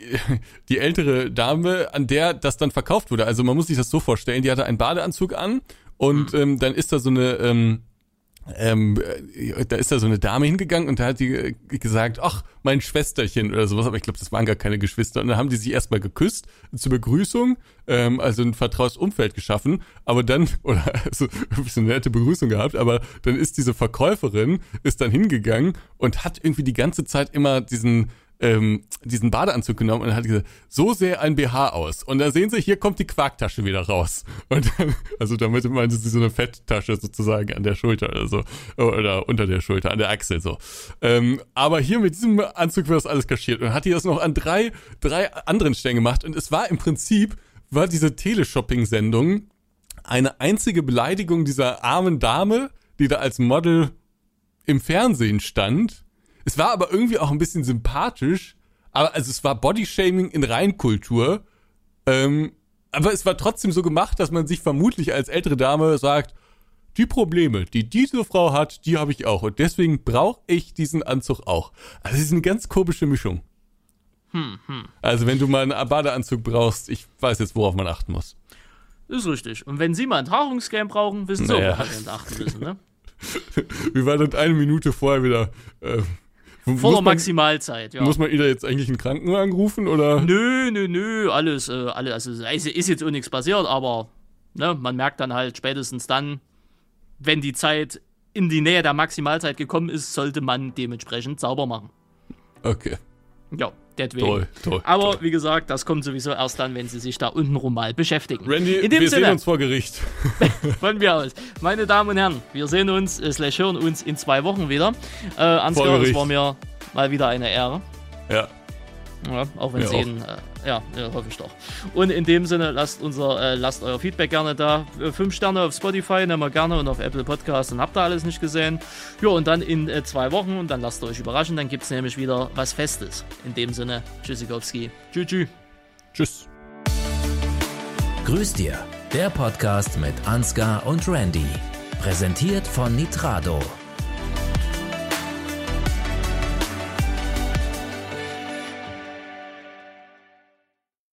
die ältere Dame, an der das dann verkauft wurde. Also man muss sich das so vorstellen, die hatte einen Badeanzug an und ähm, dann ist da so eine, ähm, ähm, äh, da ist da so eine Dame hingegangen und da hat die äh, gesagt, ach, mein Schwesterchen oder sowas, aber ich glaube, das waren gar keine Geschwister. Und dann haben die sich erstmal geküsst zur Begrüßung, ähm, also ein vertrautes Umfeld geschaffen, aber dann, oder also so eine nette Begrüßung gehabt, aber dann ist diese Verkäuferin, ist dann hingegangen und hat irgendwie die ganze Zeit immer diesen ähm, diesen Badeanzug genommen und hat gesagt, so sähe ein BH aus. Und da sehen Sie, hier kommt die Quarktasche wieder raus. Und dann, also damit meinte sie so eine Fetttasche sozusagen an der Schulter oder so. Oder unter der Schulter, an der Achsel so. Ähm, aber hier mit diesem Anzug wird das alles kaschiert. Und hat die das noch an drei, drei anderen Stellen gemacht. Und es war im Prinzip, war diese Teleshopping-Sendung eine einzige Beleidigung dieser armen Dame, die da als Model im Fernsehen stand. Es war aber irgendwie auch ein bisschen sympathisch. Aber also es war Bodyshaming in Reinkultur. Ähm, aber es war trotzdem so gemacht, dass man sich vermutlich als ältere Dame sagt, die Probleme, die diese Frau hat, die habe ich auch. Und deswegen brauche ich diesen Anzug auch. Also es ist eine ganz komische Mischung. Also wenn du mal einen Badeanzug brauchst, ich weiß jetzt, worauf man achten muss. Ist richtig. Und wenn Sie mal ein Haarungscreme brauchen, wissen Sie, Naja. auch, worauf Sie achten müssen, ne? Wir waren dann eine Minute vorher wieder. Äh, Voller man, Maximalzeit, ja. muss man Ida jetzt eigentlich einen Krankenwagen rufen oder? Nö, nö, nö, alles, äh, alles, also ist jetzt auch nichts passiert, aber ne, man merkt dann halt spätestens dann, wenn die Zeit in die Nähe der Maximalzeit gekommen ist, sollte man dementsprechend sauber machen. Okay, Ja, deswegen. toll, toll. Aber toll. wie gesagt, das kommt sowieso erst dann, wenn sie sich da untenrum mal beschäftigen. Randy, wir sehen Sinne, uns vor Gericht. von mir aus. Meine Damen und Herren, wir sehen uns, äh, slash hören uns in zwei Wochen wieder. Äh, Ansgar, es war mir mal wieder eine Ehre. Ja, Ja, auch wenn Sie ihn, äh, ja, ja, hoffe ich doch. Und in dem Sinne, lasst unser, äh, lasst euer Feedback gerne da. Äh, Fünf Sterne auf Spotify, nehmen wir gerne und auf Apple Podcast, dann habt ihr alles nicht gesehen. Ja, und dann in äh, zwei Wochen und dann lasst ihr euch überraschen, dann gibt es nämlich wieder was Festes. In dem Sinne, Tschüssikowski. Tschüss, tschüss. tschüss. Grüß dir, der Podcast mit Ansgar und Randy. Präsentiert von Nitrado.